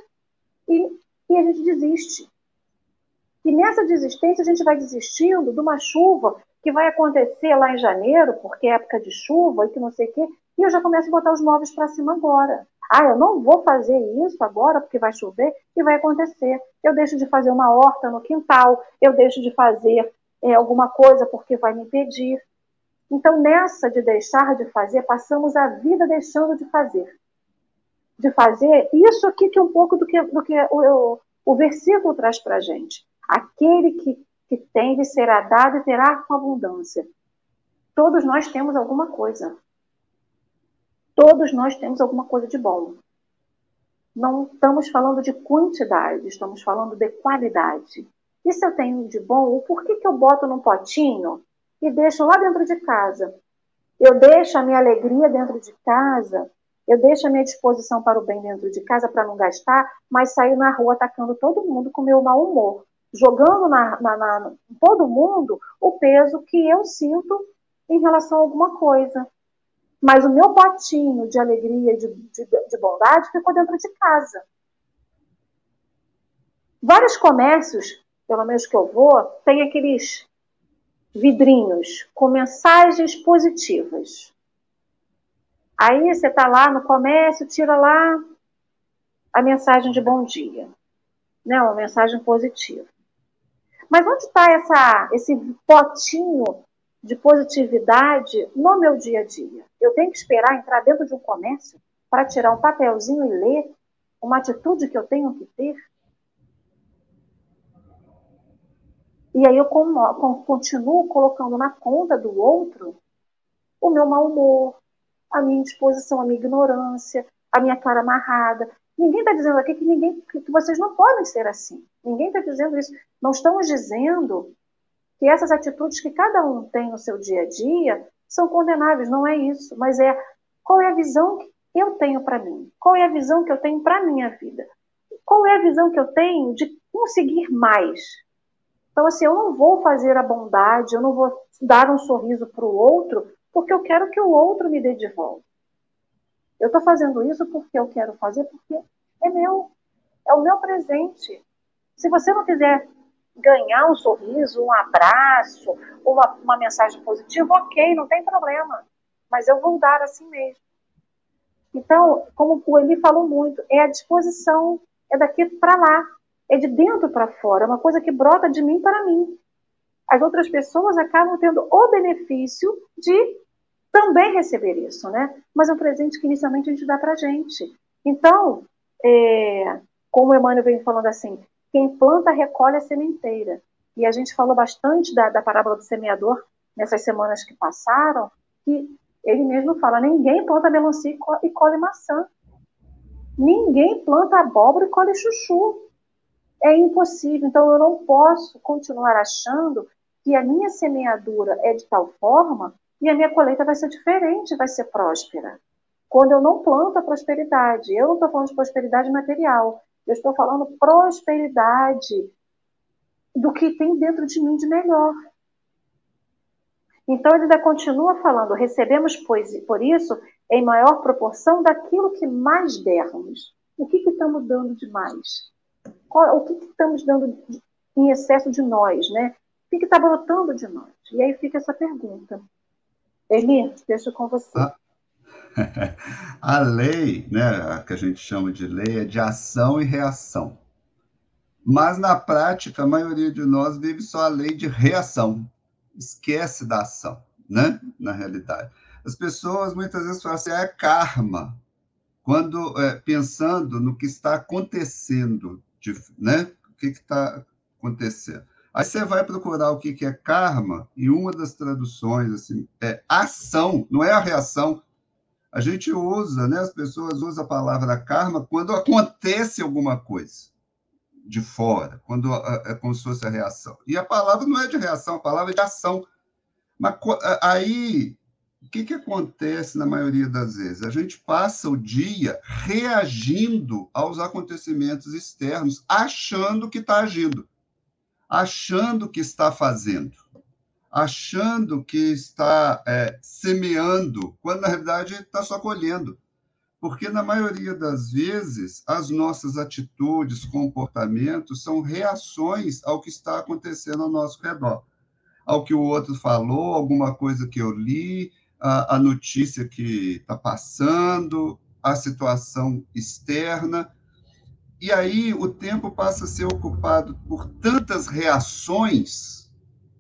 E, e a gente desiste. E nessa desistência a gente vai desistindo de uma chuva que vai acontecer lá em janeiro, porque é época de chuva e que não sei o quê, e eu já começo a botar os móveis para cima agora. Ah, eu não vou fazer isso agora porque vai chover e vai acontecer. Eu deixo de fazer uma horta no quintal, eu deixo de fazer é, alguma coisa porque vai me impedir. Então, nessa de deixar de fazer, passamos a vida deixando de fazer. De fazer isso aqui que é um pouco do que, do que o, o, versículo traz para a gente. Aquele que, que tem lhe será dado e terá com abundância. Todos nós temos alguma coisa. Todos nós temos alguma coisa de bom. Não estamos falando de quantidade, estamos falando de qualidade. E se eu tenho de bom, por que, que eu boto num potinho e deixo lá dentro de casa. Eu deixo a minha alegria dentro de casa, eu deixo a minha disposição para o bem dentro de casa para não gastar, mas saio na rua atacando todo mundo com meu mau humor, jogando na, na, na todo mundo o peso que eu sinto em relação a alguma coisa. Mas o meu potinho de alegria, de, de, de bondade, ficou dentro de casa. Vários comércios, pelo menos que eu vou, tem aqueles vidrinhos com mensagens positivas. Aí você está lá no comércio, tira lá a mensagem de bom dia, né? Uma mensagem positiva. Mas onde está esse potinho de positividade no meu dia a dia? Eu tenho que esperar entrar dentro de um comércio para tirar um papelzinho e ler uma atitude que eu tenho que ter? E aí eu continuo colocando na conta do outro o meu mau humor, a minha indisposição, a minha ignorância, a minha cara amarrada. Ninguém está dizendo aqui que ninguém que vocês não podem ser assim. Ninguém está dizendo isso. Não estamos dizendo que essas atitudes que cada um tem no seu dia a dia são condenáveis. Não é isso. Mas é qual é a visão que eu tenho para mim? Qual é a visão que eu tenho para minha vida? Qual é a visão que eu tenho de conseguir mais? Então, assim, eu não vou fazer a bondade, eu não vou dar um sorriso para o outro, porque eu quero que o outro me dê de volta. Eu estou fazendo isso porque eu quero fazer, porque é meu, é o meu presente. Se você não quiser ganhar um sorriso, um abraço, uma, uma mensagem positiva, ok, não tem problema. Mas eu vou dar assim mesmo. Então, como o Eli falou muito, é a disposição, é daqui para lá é de dentro para fora, é uma coisa que brota de mim para mim. As outras pessoas acabam tendo o benefício de também receber isso, né? Mas é um presente que inicialmente a gente dá para gente. Então, é, como o Emmanuel vem falando assim, quem planta recolhe a sementeira. E a gente falou bastante da, da parábola do semeador nessas semanas que passaram, que ele mesmo fala: ninguém planta melancia e colhe maçã. Ninguém planta abóbora e colhe chuchu é impossível. Então, eu não posso continuar achando que a minha semeadura é de tal forma e a minha colheita vai ser diferente, vai ser próspera. Quando eu não planto a prosperidade, eu não estou falando de prosperidade material, eu estou falando prosperidade do que tem dentro de mim de melhor. Então ele ainda continua falando: recebemos, pois, por isso, em maior proporção daquilo que mais dermos. O que, que estamos dando de mais? Qual, o que, que, estamos dando em excesso de nós, né? O que está brotando de nós? E aí fica essa pergunta. Eli, deixo com você. A, a lei, né, que a gente chama de lei, é de ação e reação. Mas, na prática, a maioria de nós vive só a lei de reação. Esquece da ação, né? Na realidade. As pessoas muitas vezes falam assim, ah, é karma. Quando, é, pensando no que está acontecendo de, né? O que está acontecendo? Aí você vai procurar o que, que é karma, e uma das traduções assim, é ação, não é a reação. A gente usa, né? As pessoas usam a palavra karma quando acontece alguma coisa de fora, quando é como se fosse a reação. E a palavra não é de reação, a palavra é de ação. Mas aí, o que, que acontece na maioria das vezes? A gente passa o dia reagindo aos acontecimentos externos, achando que está agindo, achando que está fazendo, achando que está é, semeando, quando na realidade está só colhendo. Porque, na maioria das vezes, as nossas atitudes, comportamentos são reações ao que está acontecendo ao nosso redor. Ao que o outro falou, alguma coisa que eu li, a, a notícia que está passando, a situação externa. E aí o tempo passa a ser ocupado por tantas reações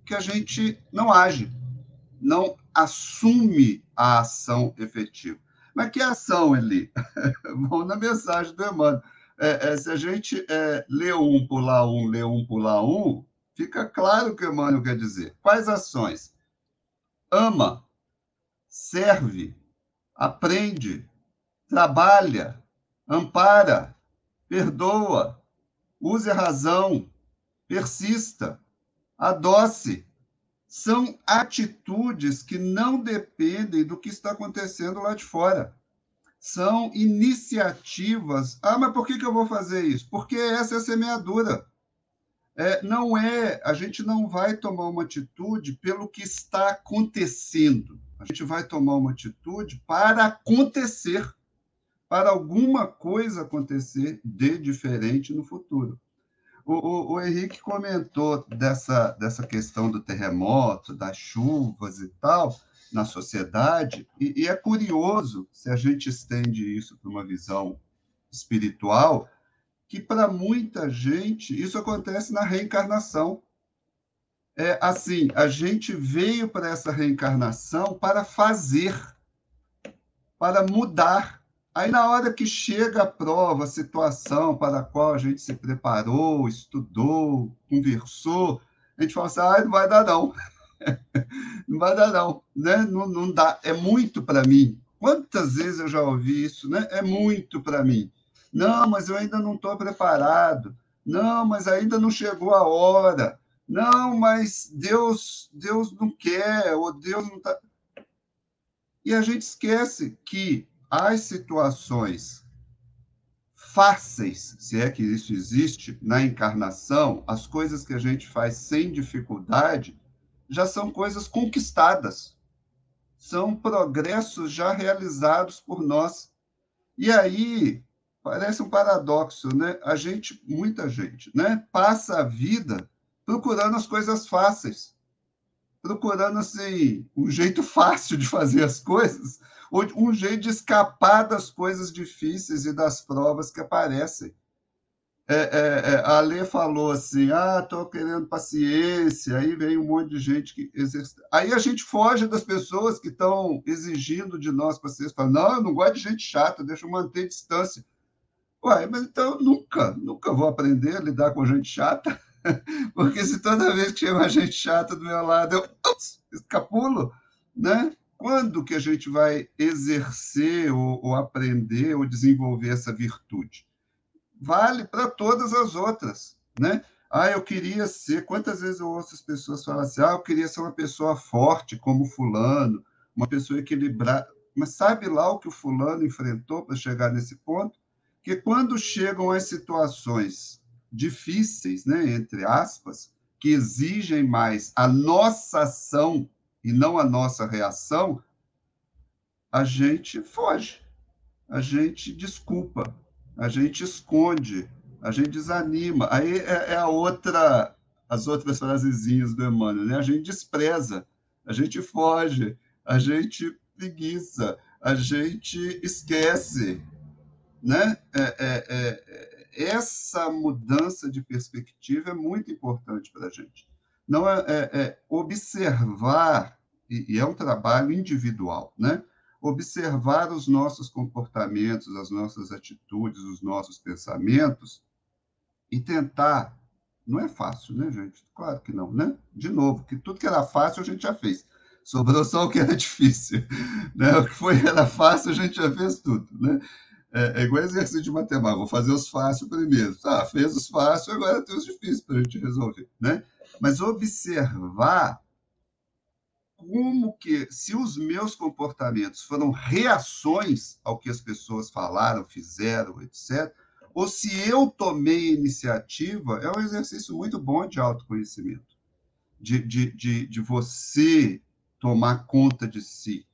que a gente não age, não assume a ação efetiva. Mas que ação, Eli? Vamos na mensagem do Emmanuel. É, é, se a gente é, lê um, pular um, lê um, pular um, fica claro o que Emmanuel quer dizer. Quais ações? Ama, serve, aprende, trabalha, ampara, perdoa, use a razão, persista, adoce, são atitudes que não dependem do que está acontecendo lá de fora. São iniciativas. Ah, mas por que, que eu vou fazer isso? Porque essa é a semeadura. É, não é, a gente não vai tomar uma atitude pelo que está acontecendo. A gente vai tomar uma atitude para acontecer, para alguma coisa acontecer de diferente no futuro. O, o, o, Henrique comentou dessa, dessa questão do terremoto, das chuvas e tal, na sociedade, e, e é curioso, se a gente estende isso para uma visão espiritual, que para muita gente isso acontece na reencarnação. É assim, a gente veio para essa reencarnação para fazer, para mudar, Aí, na hora que chega a prova, a situação para a qual a gente se preparou, estudou, conversou, a gente fala assim: ah, não vai dar, não. não vai dar, não. Né? Não, não dá. É muito para mim. Quantas vezes eu já ouvi isso? Né? É muito para mim. Não, mas eu ainda não estou preparado. Não, mas ainda não chegou a hora. Não, mas Deus, Deus não quer, ou Deus não está. E a gente esquece que as situações fáceis, se é que isso existe, na encarnação, as coisas que a gente faz sem dificuldade, já são coisas conquistadas. São progressos já realizados por nós. E aí, parece um paradoxo, né? A gente, muita gente, né, passa a vida procurando as coisas fáceis, procurando assim um jeito fácil de fazer as coisas, um jeito de escapar das coisas difíceis e das provas que aparecem. É, é, é, a Lê falou assim: ah, estou querendo paciência, aí vem um monte de gente que exerce. Aí a gente foge das pessoas que estão exigindo de nós paciência. Fala, não, eu não gosto de gente chata, deixa eu manter distância. Ué, mas então nunca, nunca vou aprender a lidar com gente chata, porque se toda vez que chega uma gente chata do meu lado, eu ups, escapulo, né? Quando que a gente vai exercer ou, ou aprender ou desenvolver essa virtude? Vale para todas as outras, né? Ah, eu queria ser. Quantas vezes eu ouço as pessoas falar assim: ah, eu queria ser uma pessoa forte como Fulano, uma pessoa equilibrada. Mas sabe lá o que o Fulano enfrentou para chegar nesse ponto? Que quando chegam as situações difíceis, né, entre aspas, que exigem mais a nossa ação e não a nossa reação, a gente foge, a gente desculpa, a gente esconde, a gente desanima. Aí é, é a outra, as outras frasezinhas do Emmanuel, né? A gente despreza, a gente foge, a gente preguiça, a gente esquece, né? É, é, é, essa mudança de perspectiva é muito importante para a gente. Não é, é, é observar e, e é um trabalho individual, né? Observar os nossos comportamentos, as nossas atitudes, os nossos pensamentos e tentar. Não é fácil, né, gente? Claro que não, né? De novo, que tudo que era fácil a gente já fez. Sobrou só o que era difícil. Né? O que foi era fácil, a gente já fez tudo. Né? É, é igual exercício de matemática, vou fazer os fáceis primeiro. Tá, fez os fáceis, agora tem os difíceis para a gente resolver. Né? Mas observar como que, se os meus comportamentos foram reações ao que as pessoas falaram, fizeram, etc., ou se eu tomei iniciativa, é um exercício muito bom de autoconhecimento. De, de, de, de você tomar conta de si,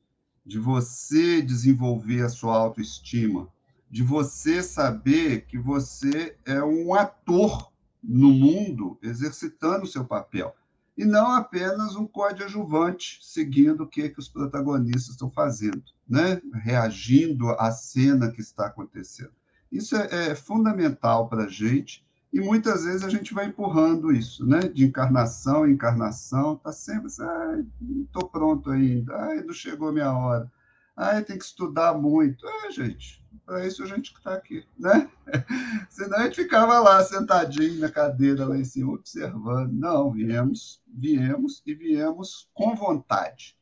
de você desenvolver a sua autoestima, de você saber que você é um ator no mundo exercitando o seu papel e não apenas um coadjuvante seguindo o que, que os protagonistas estão fazendo, né? reagindo à cena que está acontecendo. Isso é, é fundamental para a gente e muitas vezes a gente vai empurrando isso, né? de encarnação em encarnação, está sempre ah, não estou pronto ainda, ah, não chegou a minha hora, ah, tem que estudar muito. É, gente, para isso a gente está aqui, né? Senão a gente ficava lá sentadinho na cadeira lá em cima observando. Não, viemos, viemos e viemos com vontade.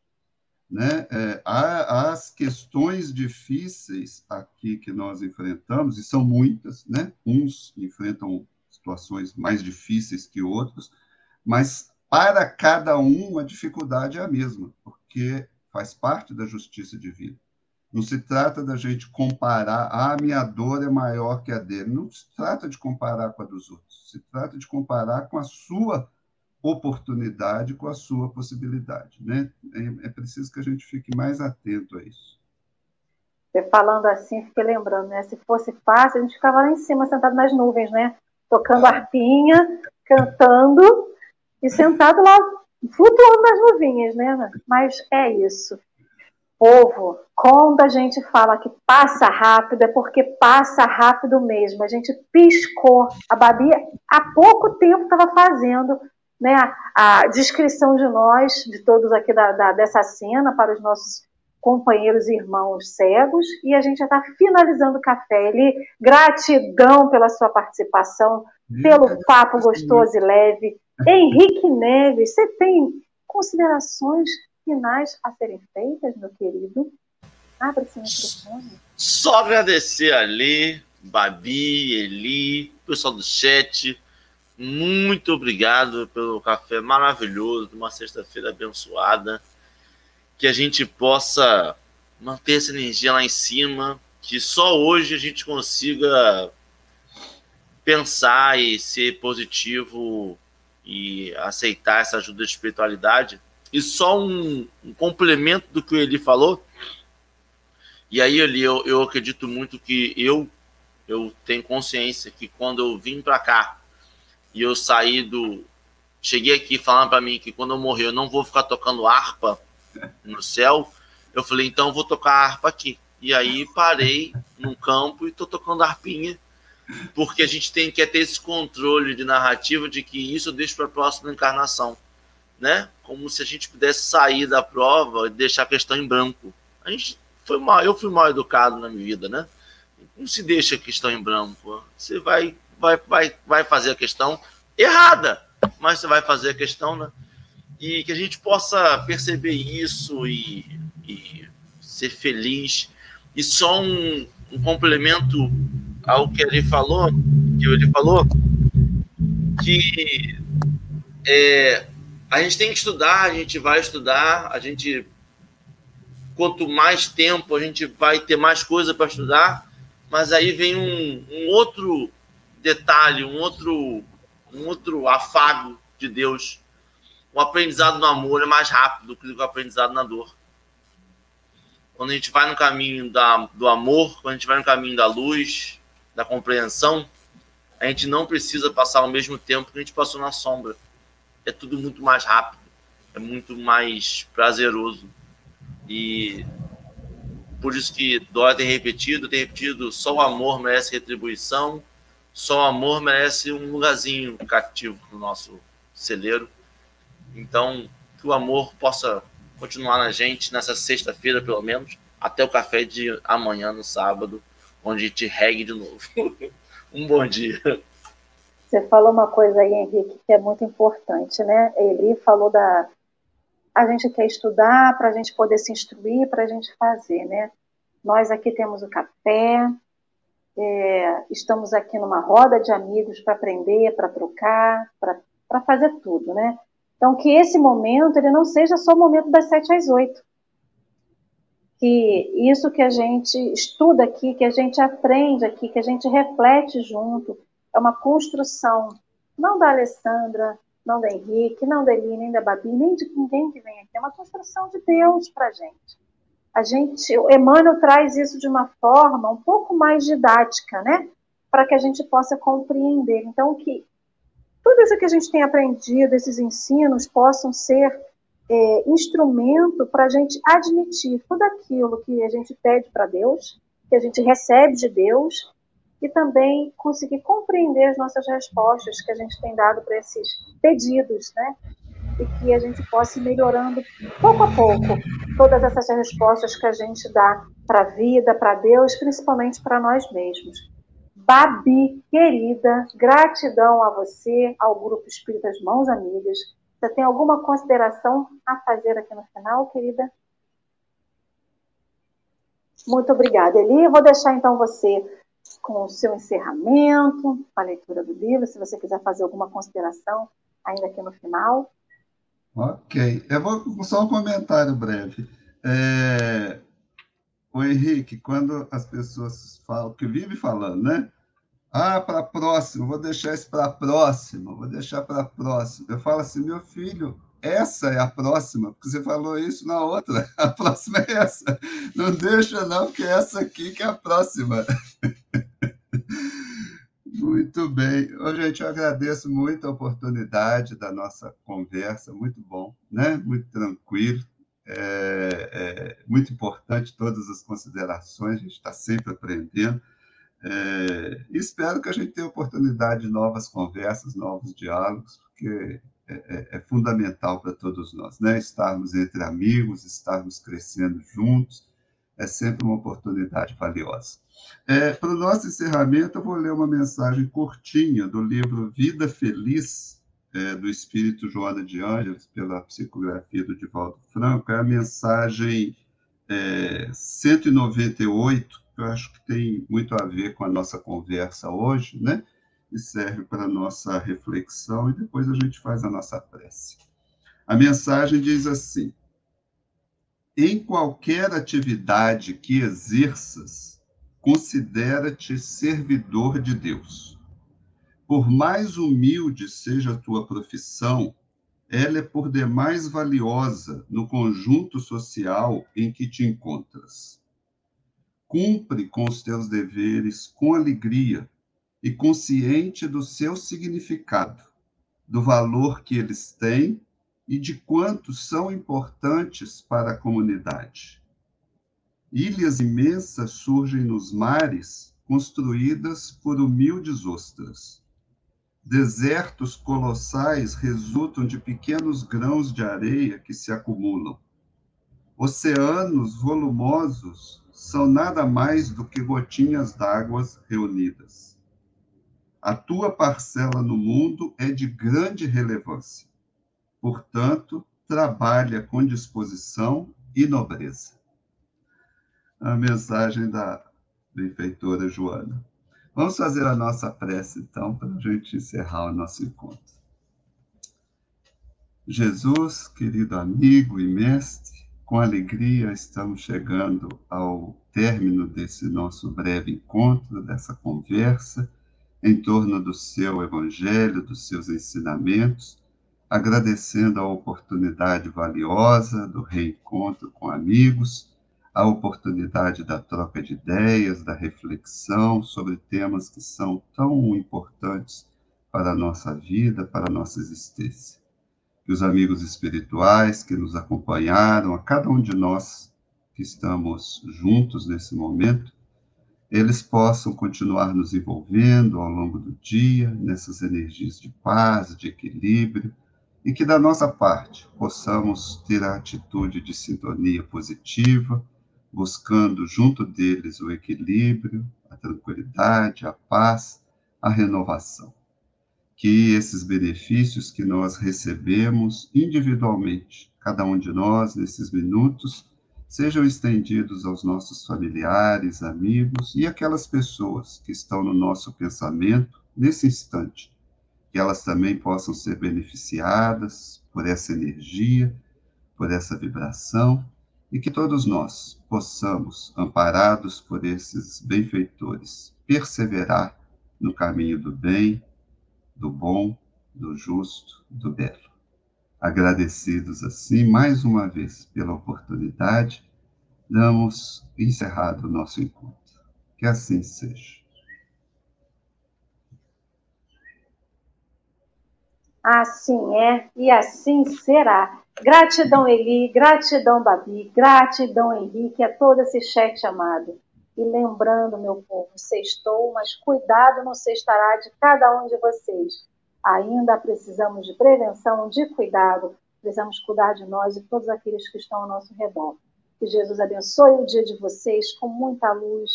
Né? É, as questões difíceis aqui que nós enfrentamos, e são muitas, né? uns enfrentam situações mais difíceis que outros, mas para cada um a dificuldade é a mesma, porque faz parte da justiça divina. Não se trata da gente comparar, ah, a minha dor é maior que a dele. Não se trata de comparar com a dos outros. Se trata de comparar com a sua oportunidade, com a sua possibilidade. Né? É, é preciso que a gente fique mais atento a isso. Você falando assim, fiquei lembrando, né? Se fosse fácil, a gente ficava lá em cima, sentado nas nuvens, né? Tocando arpinha, cantando e sentado lá, flutuando nas nuvinhas, né? Mas é isso povo, quando a gente fala que passa rápido, é porque passa rápido mesmo. A gente piscou. A Babi há pouco tempo estava fazendo né, a descrição de nós, de todos aqui da, da, dessa cena, para os nossos companheiros e irmãos cegos, e a gente já está finalizando o café. Ele, gratidão pela sua participação, pelo papo gostoso e leve. Henrique Neves, você tem considerações finais a serem feitas, meu querido? Abra seu microfone. Só agradecer ali, Babi, Eli, pessoal do chat. Muito obrigado pelo café maravilhoso, uma sexta-feira abençoada. Que a gente possa manter essa energia lá em cima, que só hoje a gente consiga pensar e ser positivo e aceitar essa ajuda de espiritualidade e só um, um complemento do que ele falou. E aí, ali, eu, eu acredito muito que eu, eu tenho consciência que quando eu vim para cá e eu saí do. Cheguei aqui falando para mim que quando eu morrer eu não vou ficar tocando harpa no céu. Eu falei, então eu vou tocar harpa aqui. E aí parei num campo e tô tocando harpinha, porque a gente tem que ter esse controle de narrativa de que isso eu deixo para a próxima encarnação né? Como se a gente pudesse sair da prova e deixar a questão em branco. A gente foi mal, eu fui mal educado na minha vida, né? Não se deixa a questão em branco. Você vai, vai, vai, vai fazer a questão errada, mas você vai fazer a questão, né? E que a gente possa perceber isso e, e ser feliz. E só um, um complemento ao que ele falou, que ele falou, que é, a gente tem que estudar, a gente vai estudar, a gente quanto mais tempo a gente vai ter mais coisa para estudar, mas aí vem um, um, outro detalhe, um outro um outro afago de Deus. O aprendizado no amor é mais rápido que o aprendizado na dor. Quando a gente vai no caminho da, do amor, quando a gente vai no caminho da luz, da compreensão, a gente não precisa passar o mesmo tempo que a gente passou na sombra é tudo muito mais rápido, é muito mais prazeroso. E por isso que Dória tem repetido, tem repetido, só o amor merece retribuição, só o amor merece um lugarzinho cativo no nosso celeiro. Então, que o amor possa continuar na gente nessa sexta-feira, pelo menos, até o café de amanhã, no sábado, onde gente regue de novo. um bom dia. Você falou uma coisa aí, Henrique, que é muito importante, né? Ele falou da, a gente quer estudar, para a gente poder se instruir, para a gente fazer, né? Nós aqui temos o café, é, estamos aqui numa roda de amigos para aprender, para trocar, para fazer tudo, né? Então, que esse momento ele não seja só o momento das sete às oito. Que isso que a gente estuda aqui, que a gente aprende aqui, que a gente reflete junto, é uma construção, não da Alessandra, não da Henrique, não da Eli, nem da Babi, nem de ninguém que vem aqui, é uma construção de Deus para a gente a gente, o Emmanuel traz isso de uma forma um pouco mais didática, né? Para que a gente possa compreender. Então, que tudo isso que a gente tem aprendido, esses ensinos, possam ser é, instrumento para a gente admitir tudo aquilo que a gente pede para Deus, que a gente recebe de Deus, e também conseguir compreender as nossas respostas que a gente tem dado para esses pedidos, né? e que a gente possa ir melhorando pouco a pouco todas essas respostas que a gente dá para a vida, para Deus, principalmente para nós mesmos. Babi, querida, gratidão a você, ao Grupo Espíritas Mãos Amigas. Você tem alguma consideração a fazer aqui no final, querida? Muito obrigada, Eli. Eu vou deixar então você com o seu encerramento, a leitura do livro, se você quiser fazer alguma consideração ainda aqui no final. Ok. Eu vou só um comentário breve. É... O Henrique, quando as pessoas falam, que vive falando, né? Ah, para a próxima, vou deixar isso para próxima, vou deixar para próxima. Eu falo assim, meu filho, essa é a próxima, porque você falou isso na outra, a próxima é essa. Não deixa, não, porque é essa aqui que é a próxima. Muito bem. Ô, gente, eu agradeço muito a oportunidade da nossa conversa, muito bom, né? muito tranquilo. É, é muito importante todas as considerações, a gente está sempre aprendendo. É, espero que a gente tenha oportunidade de novas conversas, novos diálogos, porque é, é, é fundamental para todos nós, né? Estarmos entre amigos, estarmos crescendo juntos, é sempre uma oportunidade valiosa. É, para o nosso encerramento, eu vou ler uma mensagem curtinha do livro Vida Feliz, é, do Espírito Joana de Ângeles, pela psicografia do Divaldo Franco. É a mensagem é, 198, que eu acho que tem muito a ver com a nossa conversa hoje, né? E serve para a nossa reflexão, e depois a gente faz a nossa prece. A mensagem diz assim: em qualquer atividade que exerças, considera-te servidor de Deus. Por mais humilde seja a tua profissão, ela é por demais valiosa no conjunto social em que te encontras. Cumpre com os teus deveres com alegria e consciente do seu significado, do valor que eles têm e de quanto são importantes para a comunidade. Ilhas imensas surgem nos mares, construídas por humildes ostras. Desertos colossais resultam de pequenos grãos de areia que se acumulam. Oceanos volumosos são nada mais do que gotinhas d'água reunidas. A tua parcela no mundo é de grande relevância. Portanto, trabalha com disposição e nobreza a mensagem da benfeitora Joana. Vamos fazer a nossa prece, então, para a gente encerrar o nosso encontro. Jesus, querido amigo e mestre, com alegria estamos chegando ao término desse nosso breve encontro, dessa conversa, em torno do seu evangelho, dos seus ensinamentos, agradecendo a oportunidade valiosa do reencontro com amigos a oportunidade da troca de ideias, da reflexão sobre temas que são tão importantes para a nossa vida, para a nossa existência. Que os amigos espirituais que nos acompanharam, a cada um de nós que estamos juntos nesse momento, eles possam continuar nos envolvendo ao longo do dia nessas energias de paz, de equilíbrio, e que da nossa parte possamos ter a atitude de sintonia positiva, buscando junto deles o equilíbrio, a tranquilidade, a paz, a renovação. que esses benefícios que nós recebemos individualmente, cada um de nós, nesses minutos, sejam estendidos aos nossos familiares, amigos e aquelas pessoas que estão no nosso pensamento nesse instante, que elas também possam ser beneficiadas por essa energia, por essa vibração e que todos nós possamos, amparados por esses benfeitores, perseverar no caminho do bem, do bom, do justo, do belo. Agradecidos assim, mais uma vez, pela oportunidade, damos encerrado o nosso encontro. Que assim seja. Assim é e assim será. Gratidão, Eli, gratidão, Babi, gratidão, Henrique, a todo esse chat amado. E lembrando, meu povo, sextou, mas cuidado no cestará de cada um de vocês. Ainda precisamos de prevenção, de cuidado, precisamos cuidar de nós e todos aqueles que estão ao nosso redor. Que Jesus abençoe o dia de vocês com muita luz,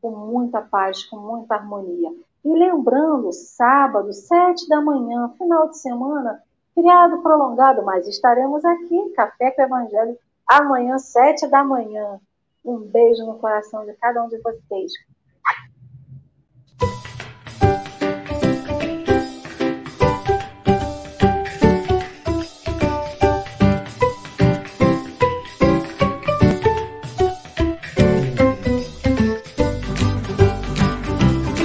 com muita paz, com muita harmonia. E lembrando, sábado, sete da manhã, final de semana, feriado prolongado, mas estaremos aqui, Café com o Evangelho, amanhã, sete da manhã. Um beijo no coração de cada um de vocês.